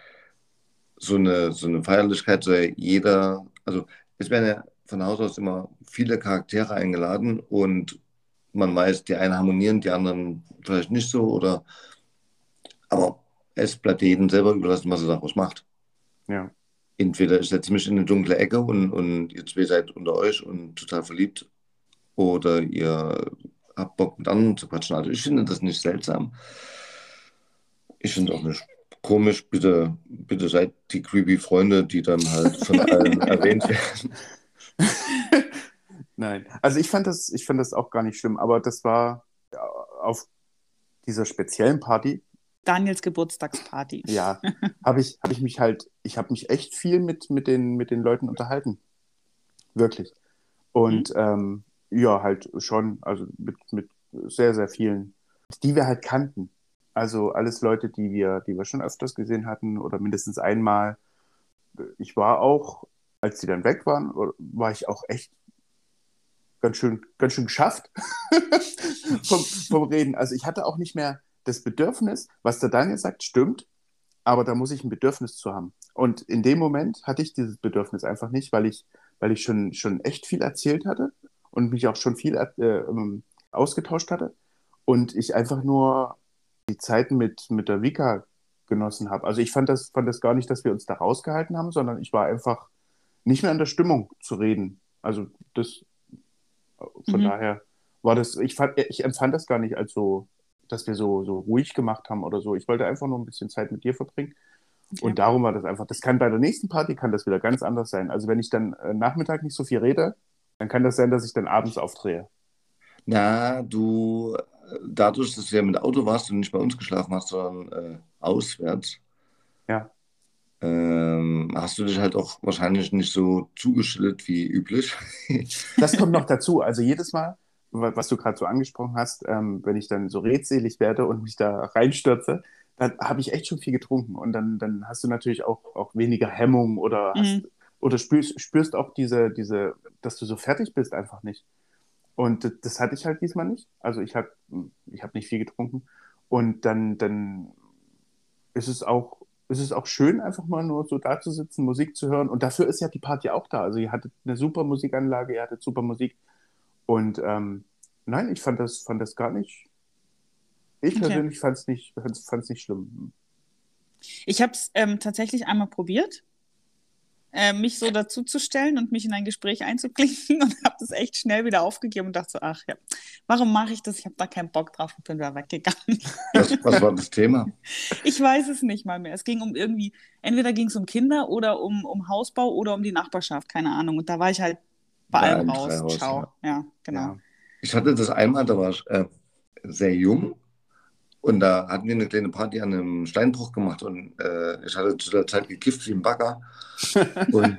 so eine, so eine Feierlichkeit soll jeder, also es werden ja von Haus aus immer viele Charaktere eingeladen und man weiß, die einen harmonieren, die anderen vielleicht nicht so oder aber es bleibt jedem selber überlassen, was er daraus macht. Ja. Entweder ich setze mich in eine dunkle Ecke und, und ihr zwei seid unter euch und total verliebt oder ihr habt Bock mit anderen zu quatschen. Also ich finde das nicht seltsam. Ich finde auch nicht komisch. Bitte, bitte seid die creepy Freunde, die dann halt von allen erwähnt werden. Nein, also ich fand das, ich fand das auch gar nicht schlimm, aber das war auf dieser speziellen Party. Daniels Geburtstagsparty. Ja, habe ich, hab ich mich halt, ich habe mich echt viel mit, mit, den, mit den Leuten unterhalten. Wirklich. Und mhm. ähm, ja, halt schon, also mit, mit sehr, sehr vielen, die wir halt kannten. Also alles Leute, die wir, die wir schon öfters gesehen hatten oder mindestens einmal. Ich war auch, als die dann weg waren, war ich auch echt ganz schön, ganz schön geschafft vom, vom Reden. Also ich hatte auch nicht mehr das Bedürfnis, was der Daniel sagt, stimmt, aber da muss ich ein Bedürfnis zu haben. Und in dem Moment hatte ich dieses Bedürfnis einfach nicht, weil ich, weil ich schon, schon echt viel erzählt hatte und mich auch schon viel äh, ähm, ausgetauscht hatte und ich einfach nur die Zeit mit, mit der Vika genossen habe. Also ich fand das, fand das gar nicht, dass wir uns da rausgehalten haben, sondern ich war einfach nicht mehr in der Stimmung zu reden. Also das von mhm. daher war das, ich, fand, ich empfand das gar nicht als so, dass wir so, so ruhig gemacht haben oder so. Ich wollte einfach nur ein bisschen Zeit mit dir verbringen. Okay. Und darum war das einfach. Das kann bei der nächsten Party kann das wieder ganz anders sein. Also wenn ich dann äh, Nachmittag nicht so viel rede, dann kann das sein, dass ich dann abends aufdrehe. Na, du, dadurch, dass du ja mit Auto warst und nicht bei uns geschlafen hast, sondern äh, auswärts, ja. ähm, hast du dich halt auch wahrscheinlich nicht so zugeschüttet wie üblich. das kommt noch dazu. Also jedes Mal, was du gerade so angesprochen hast, ähm, wenn ich dann so redselig werde und mich da reinstürze, dann habe ich echt schon viel getrunken. Und dann, dann hast du natürlich auch, auch weniger Hemmung oder, hast, mhm. oder spürst, spürst auch diese, diese, dass du so fertig bist, einfach nicht. Und das hatte ich halt diesmal nicht. Also ich habe ich hab nicht viel getrunken. Und dann, dann ist es auch ist es auch schön, einfach mal nur so da zu sitzen, Musik zu hören. Und dafür ist ja die Party auch da. Also ihr hattet eine super Musikanlage, ihr hattet super Musik. Und ähm, nein, ich fand das, fand das gar nicht. Ich okay. persönlich fand es nicht, fand's nicht schlimm. Ich habe es ähm, tatsächlich einmal probiert äh, mich so dazuzustellen und mich in ein Gespräch einzuklinken und habe das echt schnell wieder aufgegeben und dachte so, ach ja, warum mache ich das? Ich habe da keinen Bock drauf und bin wieder weggegangen. Was, was, war das Thema? Ich weiß es nicht mal mehr. Es ging um irgendwie, entweder ging es um Kinder oder um, um Hausbau oder um die Nachbarschaft, keine Ahnung. Und da war ich halt bei allem raus. Ciao. Ja, ja genau. Ja. Ich hatte das einmal, da war ich äh, sehr jung und da hatten wir eine kleine Party an einem Steinbruch gemacht und äh, ich hatte zu der Zeit gekifft wie ein Bagger. Und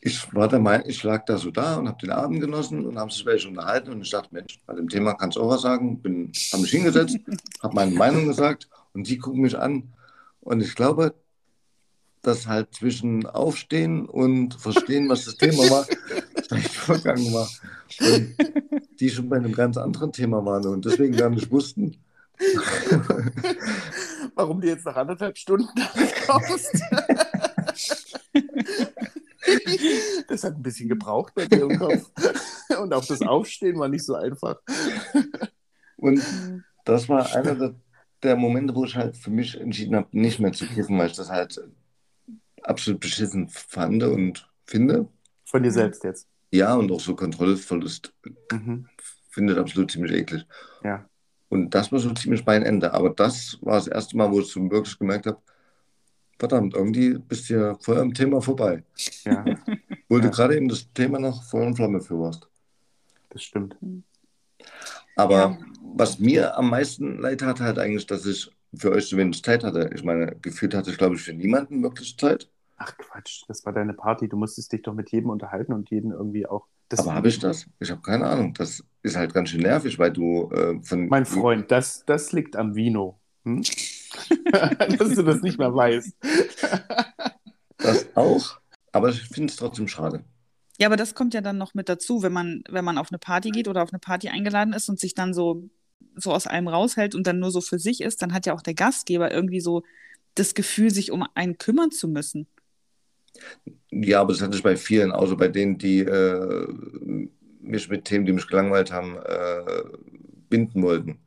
ich war der Meinung, ich lag da so da und habe den Abend genossen und haben sich welche unterhalten und ich dachte, Mensch, bei dem Thema kannst du auch was sagen. Bin, habe mich hingesetzt, habe meine Meinung gesagt und die gucken mich an. Und ich glaube, dass halt zwischen Aufstehen und Verstehen, was das Thema war, vielleicht vergangen war. Und die schon bei einem ganz anderen Thema waren und deswegen gar nicht wussten, Warum du jetzt nach anderthalb Stunden kommst? das hat ein bisschen gebraucht bei dir im Kopf. Und auch das Aufstehen war nicht so einfach. Und das war einer der, der Momente, wo ich halt für mich entschieden habe, nicht mehr zu kiffen, weil ich das halt absolut beschissen fand und finde. Von dir selbst jetzt? Ja, und auch so Kontrollverlust. Mhm. Finde absolut ziemlich eklig. Ja. Und das war so ziemlich mein Ende. Aber das war das erste Mal, wo ich so wirklich gemerkt habe, verdammt, irgendwie bist du ja voll am Thema vorbei. Ja. Wo ja. du gerade eben das Thema noch voll in Flamme für warst. Das stimmt. Aber ja. was mir am meisten leid hat, halt eigentlich, dass ich für euch so wenig Zeit hatte. Ich meine, gefühlt hatte ich, glaube ich, für niemanden wirklich Zeit. Ach Quatsch, das war deine Party. Du musstest dich doch mit jedem unterhalten und jeden irgendwie auch. Aber habe ich das? Ich habe keine Ahnung. Das ist halt ganz schön nervig, weil du äh, von. Mein Freund, das, das liegt am Vino. Hm? Dass du das nicht mehr weißt. das auch. Aber ich finde es trotzdem schade. Ja, aber das kommt ja dann noch mit dazu, wenn man, wenn man auf eine Party geht oder auf eine Party eingeladen ist und sich dann so, so aus allem raushält und dann nur so für sich ist, dann hat ja auch der Gastgeber irgendwie so das Gefühl, sich um einen kümmern zu müssen. Ja, aber das hatte ich bei vielen, außer bei denen, die äh, mich mit Themen, die mich gelangweilt haben, äh, binden wollten.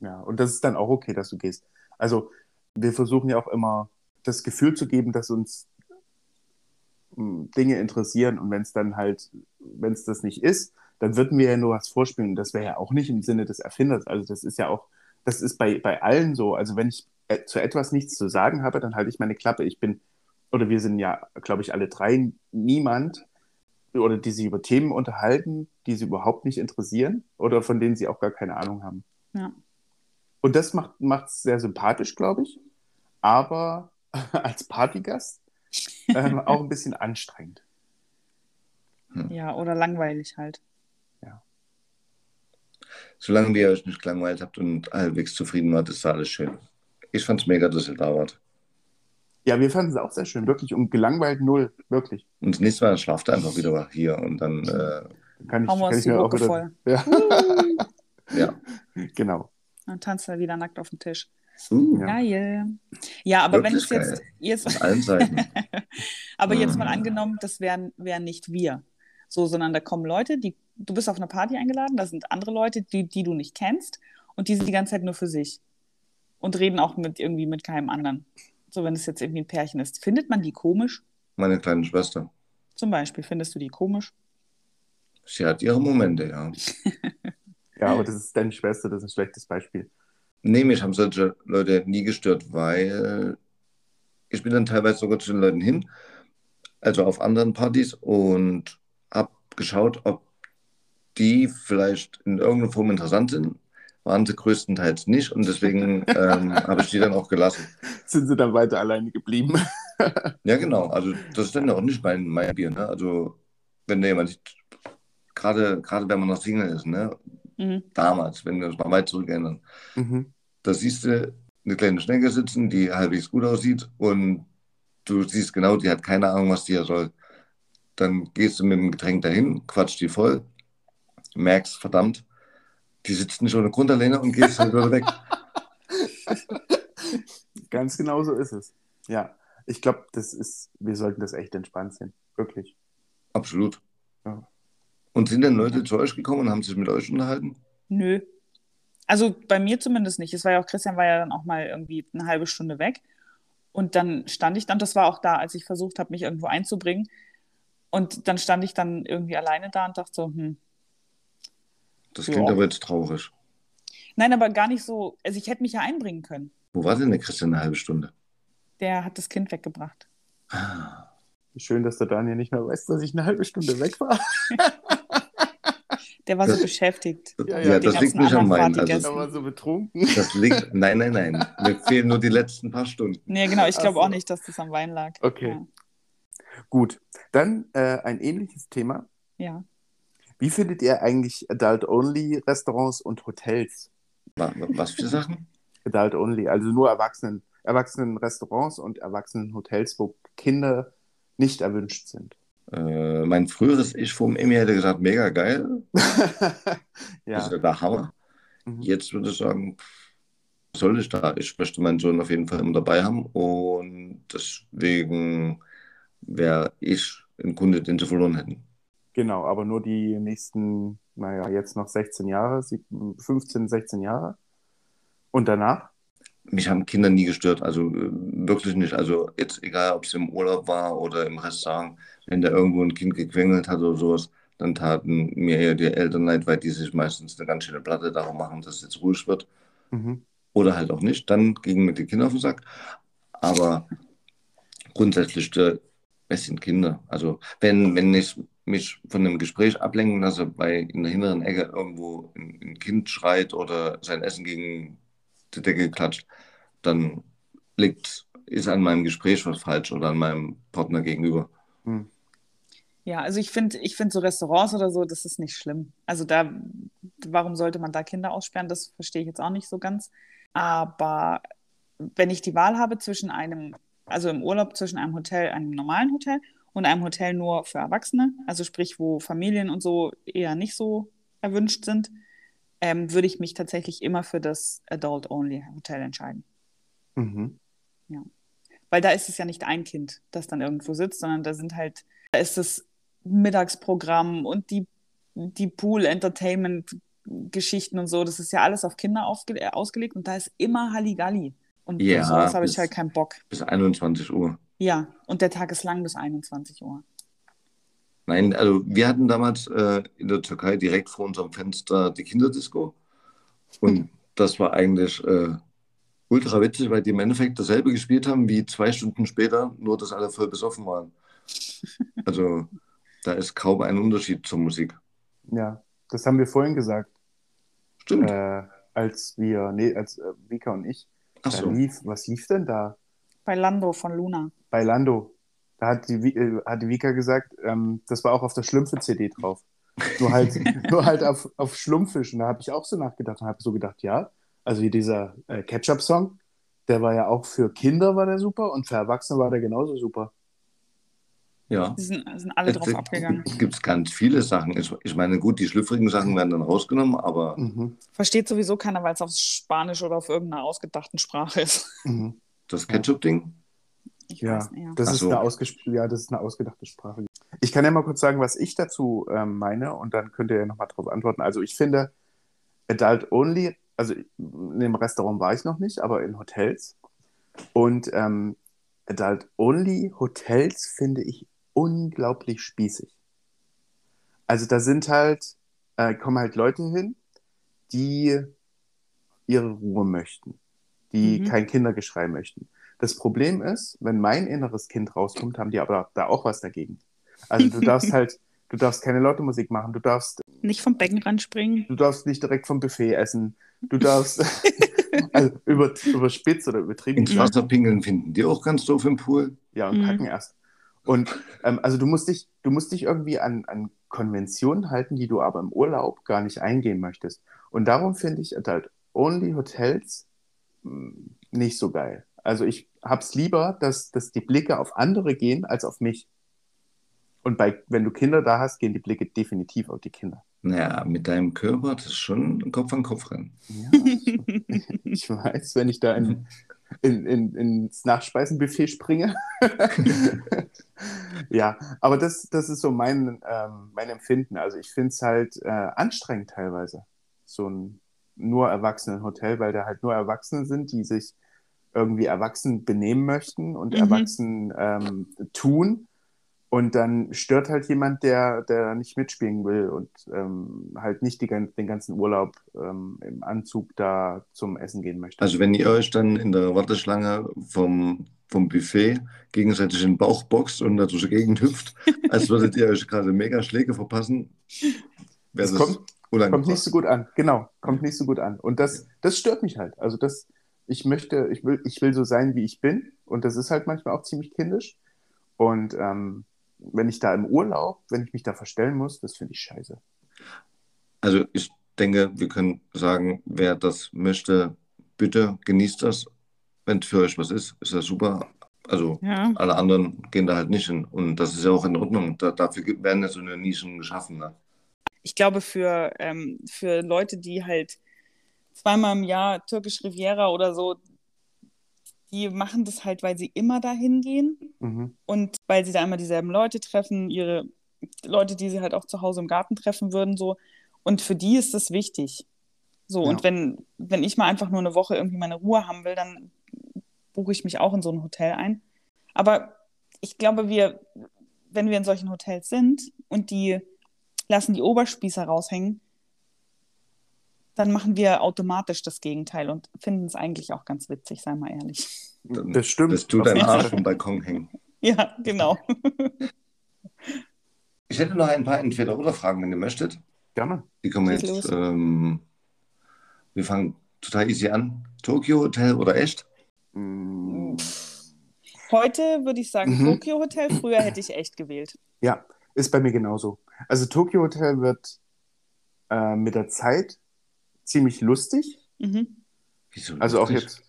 Ja, und das ist dann auch okay, dass du gehst. Also wir versuchen ja auch immer das Gefühl zu geben, dass uns m, Dinge interessieren und wenn es dann halt, wenn es das nicht ist, dann würden wir ja nur was vorspielen und das wäre ja auch nicht im Sinne des Erfinders. Also das ist ja auch, das ist bei, bei allen so. Also wenn ich äh, zu etwas nichts zu sagen habe, dann halte ich meine Klappe. Ich bin, oder wir sind ja, glaube ich, alle drei niemand, oder die sich über Themen unterhalten, die sie überhaupt nicht interessieren oder von denen sie auch gar keine Ahnung haben. Ja. Und das macht es sehr sympathisch, glaube ich, aber als Partygast ähm, auch ein bisschen anstrengend. ja, oder langweilig halt. Solange ihr euch nicht gelangweilt habt und halbwegs zufrieden wart, ist alles schön. Ich fand's mega, dass ihr da wart. Ja, wir fanden es auch sehr schön, wirklich. Und gelangweilt null, wirklich. Und das nächste Mal schlaft ihr einfach wieder hier und dann, äh, Kann ich, Hauen wir kann uns ich die mir auch Hucke wieder. voll. Ja, ja. genau. Dann tanzt er wieder nackt auf dem Tisch. Uh, Ja. Geil. Ja, aber wenn es jetzt, jetzt Von allen Seiten. aber jetzt mal Mhm. angenommen, das wären, wären nicht wir. So, sondern da kommen Leute, die, du bist auf eine Party eingeladen, da sind andere Leute, die, die du nicht kennst und die sind die ganze Zeit nur für sich. Und reden auch mit irgendwie mit keinem anderen. So, wenn es jetzt irgendwie ein Pärchen ist. Findet man die komisch? Meine kleine Schwester. Zum Beispiel, findest du die komisch? Sie hat ihre Momente, ja. Ja, aber das ist deine Schwester, das ist ein schlechtes Beispiel. Nee, mich haben solche Leute nie gestört, weil ich bin dann teilweise sogar zu den Leuten hin, also auf anderen Partys und habe geschaut, ob die vielleicht in irgendeiner Form interessant sind. Waren sie größtenteils nicht und deswegen ähm, habe ich die dann auch gelassen. Sind sie dann weiter alleine geblieben? Ja, genau. Also das ist dann auch nicht mein, mein Bier. Ne? Also wenn da jemand, gerade gerade wenn man noch Single ist, ne? Mhm. damals, wenn wir uns mal weit zurückerinnern, Mhm. da siehst du eine kleine Schnecke sitzen, die halbwegs gut aussieht und du siehst genau, die hat keine Ahnung, was die hier soll. Dann gehst du mit dem Getränk dahin, quatscht die voll, merkst, verdammt, die sitzt nicht ohne Grund alleine und gehst halt wieder weg. Ganz genau so ist es. Ja, ich glaube, das ist, wir sollten das echt entspannt sehen. Wirklich. Absolut. Ja. Und sind denn Leute zu euch gekommen und haben sich mit euch unterhalten? Nö. Also bei mir zumindest nicht. Es war ja auch, Christian war ja dann auch mal irgendwie eine halbe Stunde weg. Und dann stand ich dann, das war auch da, als ich versucht habe, mich irgendwo einzubringen. Und dann stand ich dann irgendwie alleine da und dachte so, hm. Das Ja. klingt aber jetzt traurig. Nein, aber gar nicht so. Also ich hätte mich ja einbringen können. Wo war denn der Christian eine halbe Stunde? Der hat das Kind weggebracht. Ah, Schön, dass der Daniel nicht mehr weiß, dass ich eine halbe Stunde weg war. Der war Das- so beschäftigt. Ja, Ja, ja, das liegt nicht an meinen. Also, Er war so betrunken. das liegt, nein, nein, nein. Mir fehlen nur die letzten paar Stunden. Nee, genau, ich glaube so. auch nicht, dass das am Wein lag. Okay. Gut, dann äh, ein ähnliches Thema. Ja. Wie findet ihr eigentlich Adult-Only-Restaurants und Hotels? Wa- wa- Was für Sachen? Adult-Only, also nur Erwachsenen, Erwachsenen-Restaurants und Erwachsenen-Hotels, wo Kinder nicht erwünscht sind. Äh, mein früheres Ich vom Emmy hätte gesagt, mega geil. Das ja. ist ja der Hammer. Mhm. Jetzt würde ich sagen, was soll ich da? Ich möchte meinen Sohn auf jeden Fall immer dabei haben und deswegen wäre ich ein Kunde, den sie verloren hätten. Genau, aber nur die nächsten, naja, jetzt noch 16 Jahre, sieb- 15, 16 Jahre. Und danach? Mich haben Kinder nie gestört, also äh, wirklich nicht. Also jetzt egal, ob es im Urlaub war oder im Restaurant, wenn da irgendwo ein Kind gequengelt hat oder sowas, dann taten mir eher die Eltern leid, weil die sich meistens eine ganz schöne Platte darum machen, dass es jetzt ruhig wird. Mhm. Oder halt auch nicht. Dann gingen mir die Kinder auf den Sack. Aber grundsätzlich, äh, es sind Kinder. Also wenn, wenn ich mich von einem Gespräch ablenken lasse, weil in der hinteren Ecke irgendwo ein, ein Kind schreit oder sein Essen gegen die Decke klatscht, dann liegt, ist an meinem Gespräch was falsch oder an meinem Partner gegenüber. Hm. Ja, also ich finde, ich finde so Restaurants oder so, das ist nicht schlimm. Also da, warum sollte man da Kinder aussperren? Das verstehe ich jetzt auch nicht so ganz. Aber wenn ich die Wahl habe zwischen einem, also im Urlaub zwischen einem Hotel, einem normalen Hotel und einem Hotel nur für Erwachsene, also sprich, wo Familien und so eher nicht so erwünscht sind, ähm, würde ich mich tatsächlich immer für das Adult-Only-Hotel entscheiden. Mhm. Weil da ist es ja nicht ein Kind, das dann irgendwo sitzt, sondern da sind halt, da ist das Mittagsprogramm und die, die Pool-Entertainment-Geschichten und so. Das ist ja alles auf Kinder äh, ausgelegt und da ist immer Halligalli. Und Ja, sowas habe ich halt keinen Bock. Bis 21 Uhr. Ja, und der Tag ist lang bis 21 Uhr. Nein, also wir hatten damals äh, in der Türkei direkt vor unserem Fenster die Kinderdisco. Und das war eigentlich äh, ultra witzig, weil die im Endeffekt dasselbe gespielt haben wie zwei Stunden später, nur dass alle voll besoffen waren. Also da ist kaum ein Unterschied zur Musik. Ja, das haben wir vorhin gesagt. Stimmt. Äh, als wir, nee, als äh, Vika und ich, Ach da so. lief, was lief denn da? Bei Lando von Luna. Bei Lando. Da hat die, äh, hat die Vika gesagt, ähm, das war auch auf der Schlümpfe-CD drauf. Nur halt, nur halt auf, auf Schlumpfisch. Und da habe ich auch so nachgedacht und habe so gedacht, ja, also wie dieser äh, Ketchup-Song, der war ja auch für Kinder war der super und für Erwachsene war der genauso super. Ja. Die sind, sind alle drauf abgegangen. gibt es ganz viele Sachen. Ich, ich meine, gut, die schlüpfrigen Sachen werden dann rausgenommen, aber Mhm. Versteht sowieso keiner, weil es auf Spanisch oder auf irgendeiner ausgedachten Sprache ist. Mhm. das Ketchup-Ding, Ich Ja, weiß nicht. Ja. das Ach ist, so. eine ausgesp- ja, das ist eine ausgedachte Sprache. Ich kann ja mal kurz sagen, was ich dazu ähm, meine und dann könnt ihr ja nochmal drauf antworten. Also ich finde, Adult Only, also in dem Restaurant war ich noch nicht, aber in Hotels. Und ähm, Adult Only Hotels finde ich unglaublich spießig. Also da sind halt, äh, kommen halt Leute hin, die ihre Ruhe möchten, die Mhm. kein Kindergeschrei möchten. Das Problem ist, wenn mein inneres Kind rauskommt, haben die aber da auch was dagegen. Also du darfst halt, du darfst keine laute Musik machen, du darfst, Nicht vom Beckenrand springen. du darfst nicht direkt vom Buffet essen, du darfst, also über, überspitzt oder übertrieben ins Wasser pingeln finden die auch ganz doof im Pool. Ja, und Mhm. kacken erst. Und ähm, also du musst dich, du musst dich irgendwie an, an Konventionen halten, die du aber im Urlaub gar nicht eingehen möchtest. Und darum finde ich halt Only Hotels mh, nicht so geil. Also ich hab's lieber, dass, dass die Blicke auf andere gehen als auf mich. Und bei, wenn du Kinder da hast, gehen die Blicke definitiv auf die Kinder. Naja, mit deinem Körper, das ist schon Kopf an Kopf rennen. Ja, ich weiß, wenn ich da in, in, in, ins Nachspeisenbuffet springe. ja, aber das, das ist so mein, ähm, mein Empfinden. Also ich finde es halt äh, anstrengend teilweise, so ein nur Erwachsenen-Hotel, weil da halt nur Erwachsene sind, die sich irgendwie erwachsen benehmen möchten und Mhm. erwachsen ähm, tun. Und dann stört halt jemand, der, der nicht mitspielen will und ähm, halt nicht die, den ganzen Urlaub ähm, im Anzug da zum Essen gehen möchte. Also wenn ihr euch dann in der Warteschlange vom, vom Buffet gegenseitig in den Bauch boxt und da durch die Gegend hüpft, als würdet ihr euch gerade mega Schläge verpassen, wäre Das das, kommt- kommt nicht so gut an. Genau, kommt nicht so gut an. Und das, das stört mich halt. Also das, ich möchte, ich will, ich will so sein, wie ich bin. Und das ist halt manchmal auch ziemlich kindisch. Und ähm, wenn ich da im Urlaub, wenn ich mich da verstellen muss, das finde ich scheiße. Also ich denke, wir können sagen, wer das möchte, bitte genießt das. Wenn es für euch was ist, ist das super. Also Ja. alle anderen gehen da halt nicht hin. Und das ist ja auch in Ordnung. Da, dafür werden ja so eine Nischen geschaffen. Ne? Ich glaube, für, ähm, für Leute, die halt zweimal im Jahr türkisch Riviera oder so, die machen das halt, weil sie immer dahin gehen Mhm. und weil sie da immer dieselben Leute treffen, ihre Leute, die sie halt auch zu Hause im Garten treffen würden, so. Und für die ist das wichtig. So, Ja. und wenn, wenn ich mal einfach nur eine Woche irgendwie meine Ruhe haben will, dann buche ich mich auch in so ein Hotel ein. Aber ich glaube, wir, wenn wir in solchen Hotels sind und die lassen die Oberspießer raushängen, dann machen wir automatisch das Gegenteil und finden es eigentlich auch ganz witzig, sei mal ehrlich. Dann Das stimmt. lässt du deinen Arsch vom Balkon hängen. Ja, genau. Ich hätte noch ein paar Entweder-Oder-Fragen, wenn ihr möchtet. Gerne. Die kommen jetzt. Ähm, wir fangen total easy an. Tokyo Hotel oder echt? Mm, Heute würde ich sagen Mhm. Tokyo Hotel, früher hätte ich echt gewählt. Ja, ist bei mir genauso. Also Tokyo Hotel wird äh, mit der Zeit ziemlich lustig. Mhm. Wieso Also auch jetzt,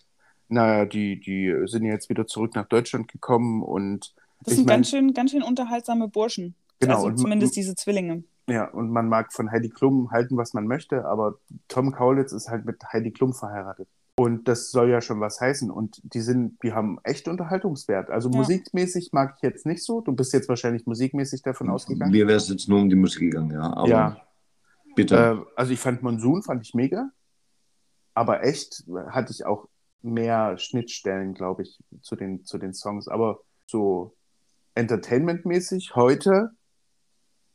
naja, die, die sind ja jetzt wieder zurück nach Deutschland gekommen und Das Ich sind mein- ganz schön, ganz schön unterhaltsame Burschen. Genau, Also und- zumindest diese Zwillinge. ja, und man mag von Heidi Klum halten, was man möchte, aber Tom Kaulitz ist halt mit Heidi Klum verheiratet. Und das soll ja schon was heißen. Und die sind, die haben echt Unterhaltungswert. Also Ja. musikmäßig mag ich jetzt nicht so. Du bist jetzt wahrscheinlich musikmäßig davon ausgegangen. Mir wäre es jetzt nur um die Musik gegangen, ja. Aber ja, bitte. Äh, also ich fand Monsun fand ich mega, aber echt hatte ich auch mehr Schnittstellen, glaube ich, zu den, zu den Songs. Aber so entertainmentmäßig heute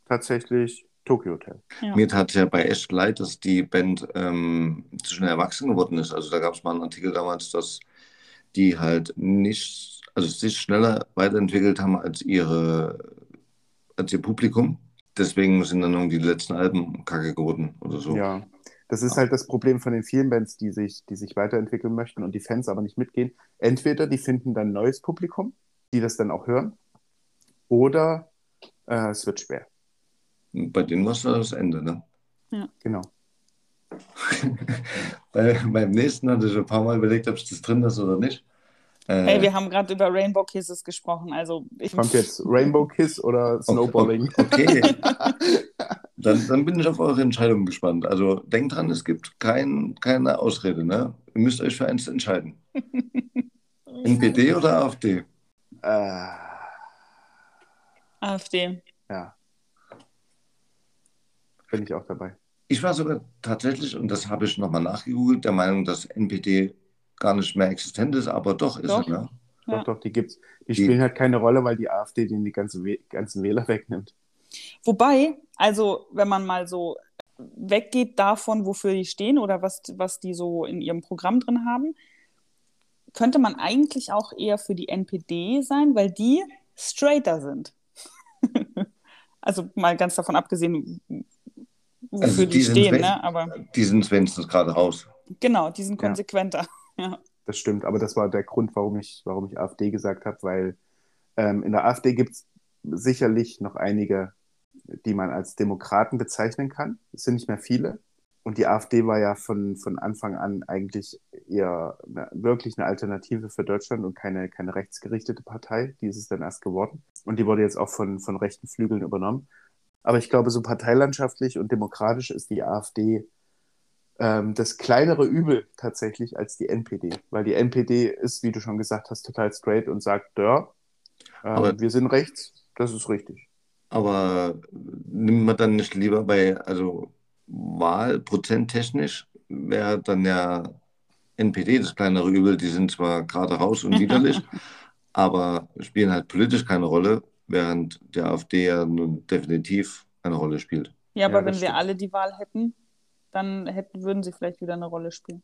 tatsächlich Tokyo Hotel. Ja. Mir tat ja bei echt leid, dass die Band ähm, zu schnell erwachsen geworden ist. Also da gab es mal einen Artikel damals, dass die halt nicht, also sich schneller weiterentwickelt haben als ihre, als ihr Publikum. Deswegen sind dann irgendwie die letzten Alben kacke geworden oder so. Ja, das ist halt das Problem von den vielen Bands, die sich, die sich weiterentwickeln möchten und die Fans aber nicht mitgehen. Entweder die finden dann neues Publikum, die das dann auch hören, oder äh, es wird schwer. Bei denen war es das Ende, ne? Genau. Bei, beim nächsten hatte ich ein paar Mal überlegt, ob es das drin ist oder nicht. Äh, Hey, wir haben gerade über Rainbow Kisses gesprochen. Also ich Kommt jetzt Rainbow Kiss oder Snowballing? Okay. Dann, dann bin ich auf eure Entscheidung gespannt. Also denkt dran, es gibt kein, keine Ausrede. Ne? Ihr müsst euch für eins entscheiden. NPD oder AfD? Äh, AfD. ja. Bin ich auch dabei. Ich war sogar tatsächlich, und das habe ich nochmal nachgegoogelt, der Meinung, dass NPD gar nicht mehr existent ist, aber doch ist Doch. er. Ne? Ja. Doch, doch, die gibt's. Die, Die- spielen halt keine Rolle, weil die AfD denen die ganze We ganzen Wähler wegnimmt. Wobei, also wenn man mal so weggeht davon, wofür die stehen oder was, was die so in ihrem Programm drin haben, könnte man eigentlich auch eher für die NPD sein, weil die straighter sind. also mal ganz davon abgesehen, wofür Also die, die sind stehen, ne? Aber Die sind wenigstens gerade raus. genau, die sind konsequenter. Ja. Das stimmt, aber das war der Grund, warum ich, warum ich AfD gesagt habe, weil ähm, in der AfD gibt es sicherlich noch einige, die man als Demokraten bezeichnen kann. Es sind nicht mehr viele. Und die AfD war ja von, von Anfang an eigentlich eher eine, wirklich eine Alternative für Deutschland und keine, keine rechtsgerichtete Partei. Die ist es dann erst geworden. Und die wurde jetzt auch von, von rechten Flügeln übernommen. Aber ich glaube, so parteilandschaftlich und demokratisch ist die AfD ähm, das kleinere Übel tatsächlich als die NPD. Weil die NPD ist, wie du schon gesagt hast, total straight und sagt, ja, ähm, wir sind rechts, das ist richtig. Aber nimmt man dann nicht lieber bei, also Wahlprozenttechnisch wäre dann ja NPD das kleinere Übel, die sind zwar gerade raus und widerlich, aber spielen halt politisch keine Rolle, während der AfD ja nun definitiv eine Rolle spielt. Ja, aber Ja, wenn wir stimmt. alle die Wahl hätten, dann hätten, würden sie vielleicht wieder eine Rolle spielen.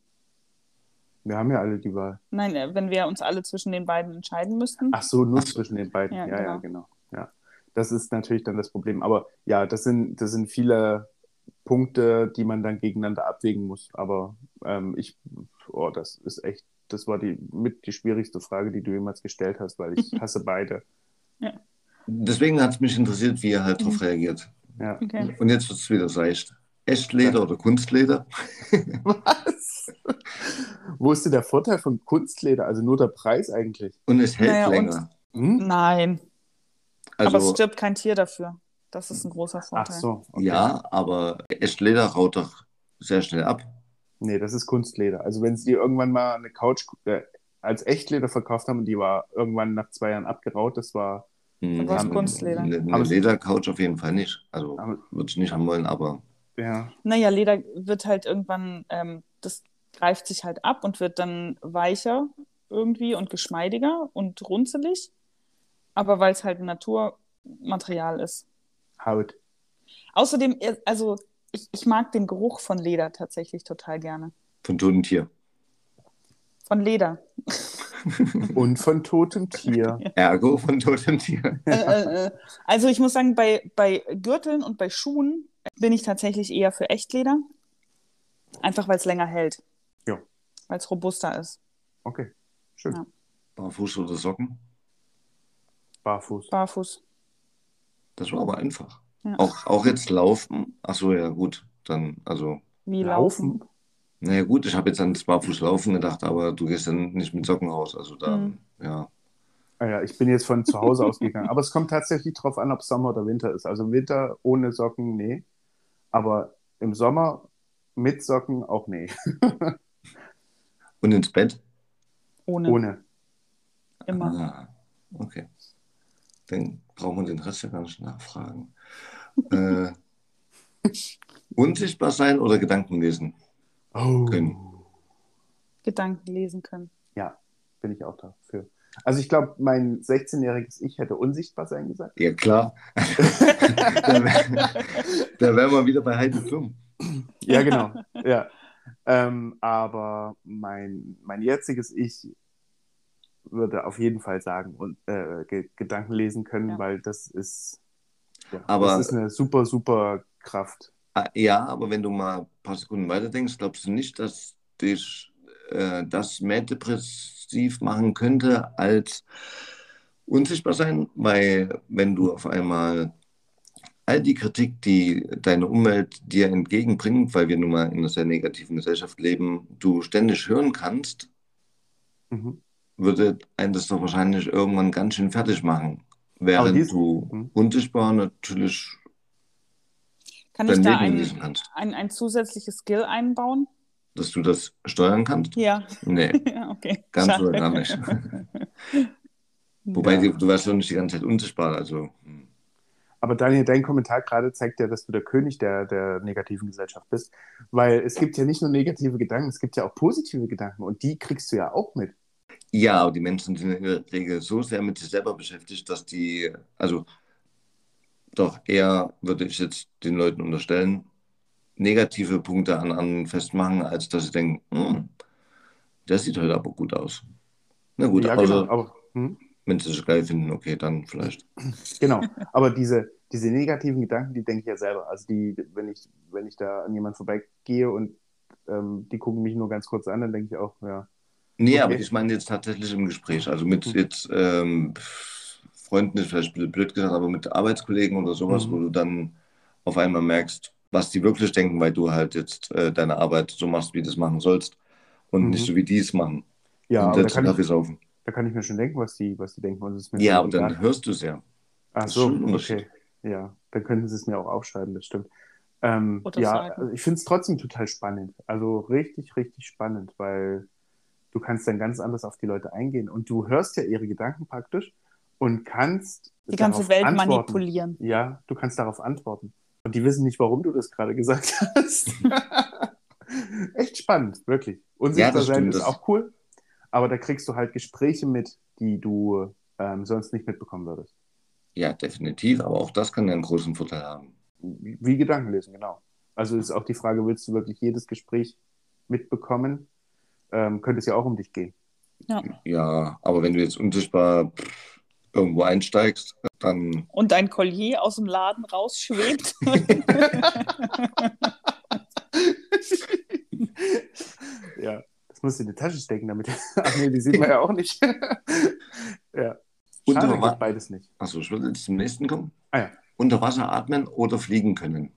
Wir haben ja alle die Wahl. Nein, äh, wenn wir uns alle zwischen den beiden entscheiden müssten. Ach so, nur Ach zwischen den beiden. Ja, Ja, ja, genau. genau. Ja. Das ist natürlich dann das Problem. Aber ja, das sind, das sind viele Punkte, die man dann gegeneinander abwägen muss. Aber ähm, ich, oh, das ist echt, das war die mit die schwierigste Frage, die du jemals gestellt hast, weil ich hasse beide. Deswegen hat es mich interessiert, wie er halt darauf reagiert. Ja. Okay. Und jetzt wird es wieder seicht. Echtleder oder Kunstleder? Was? Wo ist denn der Vorteil von Kunstleder? Also nur der Preis eigentlich. Und es hält Naja, und- länger. Hm? Nein, aber es Also, stirbt kein Tier dafür. Das ist ein großer Ach Vorteil. so. okay. ja, aber Echtleder raut doch sehr schnell ab. Nee, das ist Kunstleder. Also wenn sie dir irgendwann mal eine Couch äh, als Echtleder verkauft haben und die war irgendwann nach zwei Jahren abgeraut, das war, Hm, was eine- Kunstleder? Eine, eine Haben Ledercouch auf jeden Fall nicht. Also würde ich nicht haben wollen, aber ja, Naja, Leder wird halt irgendwann, ähm, das greift sich halt ab und wird dann weicher irgendwie und geschmeidiger und runzelig. Aber weil es halt ein Naturmaterial ist. Haut. Außerdem, äh, also ich, ich mag den Geruch von Leder tatsächlich total gerne. von totem Tier. Von Leder. Und von totem Tier. Ergo von totem Tier. äh, äh, äh. Also ich muss sagen, bei, bei Gürteln und bei Schuhen bin ich tatsächlich eher für Echtleder. Einfach weil es länger hält. Ja. Weil es robuster ist. Okay, schön. Ja. Barfuß oder Socken. Barfuß. Barfuß. Das war aber einfach. Ja. Auch, auch jetzt laufen. Achso, ja gut. Dann, also, Wie laufen. Laufen? naja gut, ich habe jetzt an das Barfußlaufen gedacht, aber du gehst dann nicht mit Socken raus. Also da, Mhm. ja. Ah ja, ich bin jetzt von zu Hause ausgegangen. Aber es kommt tatsächlich drauf an, ob Sommer oder Winter ist. Also Winter ohne Socken, nee. Aber im Sommer mit Socken auch nee. Und ins Bett? Ohne. Ohne. Immer. Ah, okay. Dann brauchen wir den Rest ja gar nicht nachfragen. äh, unsichtbar sein oder Gedanken lesen Oh. können? Gedanken lesen können. Ja, bin ich auch dafür. Also ich glaube, mein 16-jähriges Ich hätte unsichtbar sein gesagt. Ja, klar. da wären wär wir wieder bei Heidi Klum. Ja, genau. Ja. Ähm, aber mein, mein jetziges Ich würde auf jeden Fall sagen und äh, Ge Gedanken lesen können, Ja. weil das ist, ja, Aber- das ist eine super, super Kraft. Ah, Ja, aber wenn du mal ein paar Sekunden weiter denkst, glaubst du nicht, dass dich äh, das mehr depressiv machen könnte als unsichtbar sein? Weil wenn du auf einmal all die Kritik, die deine Umwelt dir entgegenbringt, weil wir nun mal in einer sehr negativen Gesellschaft leben, du ständig hören kannst, Mhm. würde einen das doch wahrscheinlich irgendwann ganz schön fertig machen. Während dies- du Mhm. unsichtbar natürlich Kann ich da ein, ein, ein zusätzliches Skill einbauen? Dass du das steuern kannst? Ja, Nee. okay. Ganz Schade. oder gar nicht. Wobei Ja. du, du warst ja nicht die ganze Zeit unsichtbar. Also, hm. Aber Daniel, dein Kommentar gerade zeigt ja, dass du der König der, der negativen Gesellschaft bist. Weil es gibt ja nicht nur negative Gedanken, es gibt ja auch positive Gedanken und die kriegst du ja auch mit. ja, aber die Menschen sind in der Regel so sehr mit sich selber beschäftigt, dass die, also doch eher würde ich jetzt den Leuten unterstellen, negative Punkte an anderen festmachen, als dass sie denken, hm, der sieht heute aber gut aus. Na gut, ja, also genau. Aber, hm? wenn sie es geil finden, okay, dann vielleicht. Genau, aber diese, diese negativen Gedanken, die denke ich ja selber. Also die, wenn ich, wenn ich da an jemanden vorbeigehe und ähm, die gucken mich nur ganz kurz an, dann denke ich auch, ja, Nee, Okay. aber ich meine jetzt tatsächlich im Gespräch. Also mit Mhm. jetzt ähm, Freunden ist vielleicht blöd blöd gesagt, aber mit Arbeitskollegen oder sowas, Mhm. wo du dann auf einmal merkst, was die wirklich denken, weil du halt jetzt äh, deine Arbeit so machst, wie du es machen sollst und Mhm. nicht so, wie die es machen. ja, und aber da jetzt kann, Kaffee ich, saufen. da kann ich mir schon denken, was die, was die denken. Und mir Ja, aber dann hörst du es ja. Ach so, okay. Ja, dann könnten sie es mir auch aufschreiben, das stimmt. Ähm, Oder ja, also ich finde es trotzdem total spannend. Also richtig, richtig spannend, weil du kannst dann ganz anders auf die Leute eingehen und du hörst ja ihre Gedanken praktisch und kannst Die ganze Welt antworten. manipulieren. Ja, du kannst darauf antworten. Und die wissen nicht, warum du das gerade gesagt hast. Echt spannend, wirklich. Unsichtbar das sein ist das- auch cool, aber da kriegst du halt Gespräche mit, die du ähm, sonst nicht mitbekommen würdest. Ja, definitiv. Aber auch das kann ja einen großen Vorteil haben. Wie wie Gedanken lesen, genau. Also ist auch die Frage, willst du wirklich jedes Gespräch mitbekommen? Ähm, könnte es ja auch um dich gehen. Ja. Ja, aber wenn du jetzt unsichtbar pff, irgendwo einsteigst, dann Und dein Collier aus dem Laden rausschwebt. ja, das musst du in die Tasche stecken, damit. Ach nee, die sieht man ja auch nicht. ja. Schade, geht beides nicht. Achso, ich würde jetzt zum nächsten kommen. Ah ja. Unter Wasser atmen oder fliegen können.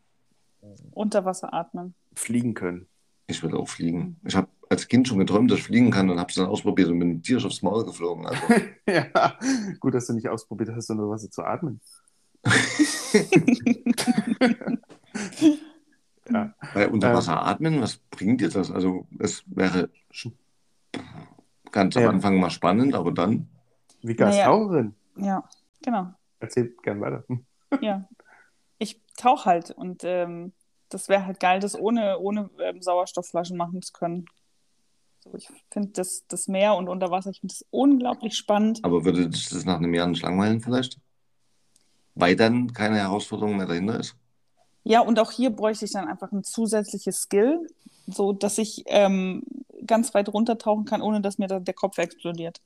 Unter Wasser atmen. Fliegen können. Ich will auch fliegen. Ich habe als Kind schon geträumt, dass ich fliegen kann und habe es dann ausprobiert und bin tierisch aufs Maul geflogen. Also, ja, gut, dass du nicht ausprobiert hast, unter Wasser zu atmen. ja. weil unter Ähm. Wasser atmen, was bringt dir das? Also es wäre ganz am Ja. Anfang mal spannend, aber dann, Wie Naja. Gastaucherin. Ja, genau. Erzählt gern weiter. Ja. Ich tauche halt und ähm, das wäre halt geil, das ohne, ohne ähm, Sauerstoffflaschen machen zu können. So, ich finde das, das Meer und unter Wasser, ich finde das unglaublich spannend. aber würde dich das nach einem Jahr nicht langweilen vielleicht? Weil dann keine Herausforderung mehr dahinter ist. Ja, und auch hier bräuchte ich dann einfach ein zusätzliches Skill, so dass ich ähm, ganz weit runtertauchen kann, ohne dass mir da der Kopf explodiert.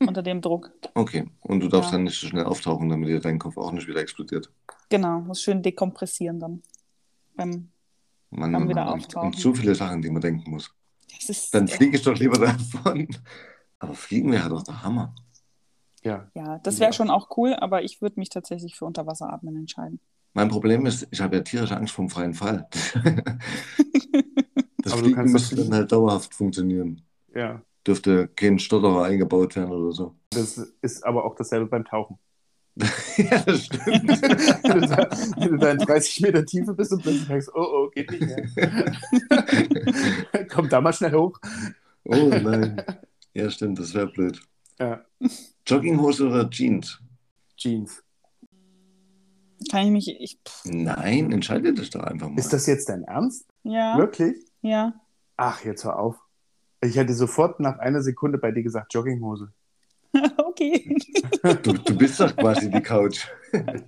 Unter dem Druck. Okay, und du darfst Ja. dann nicht so schnell auftauchen, damit dir dein Kopf auch nicht wieder explodiert. Genau, muss schön dekompressieren dann. Beim, Man, Dann wieder man, auftauchen. und so viele Sachen, die man denken muss. Das ist, Dann fliege ich doch lieber davon. Aber fliegen wäre doch der Hammer. Ja. ja, das wäre Ja. schon auch cool, aber ich würde mich tatsächlich für Unterwasseratmen entscheiden. Mein Problem ist, ich habe ja tierische Angst vor dem freien Fall. das Aber du Fliegen kannst müsste dann halt dauerhaft funktionieren. ja. Dürfte kein Stotterer eingebaut werden oder so. Das ist aber auch dasselbe beim Tauchen. ja, das stimmt. wenn, du da, in 30 Meter Tiefe bist und plötzlich denkst, oh, oh, geht nicht mehr. Komm da mal schnell hoch. Oh nein. Ja, stimmt, das wäre blöd. Ja. Jogginghose oder Jeans? Jeans. Kann ich mich, ich, Nein, entscheide dich doch einfach mal. Ist das jetzt dein Ernst? ja, Wirklich? ja. Ach, jetzt hör auf. Ich hätte sofort nach einer Sekunde bei dir gesagt, Jogginghose. okay. Du, du bist doch quasi die Couch.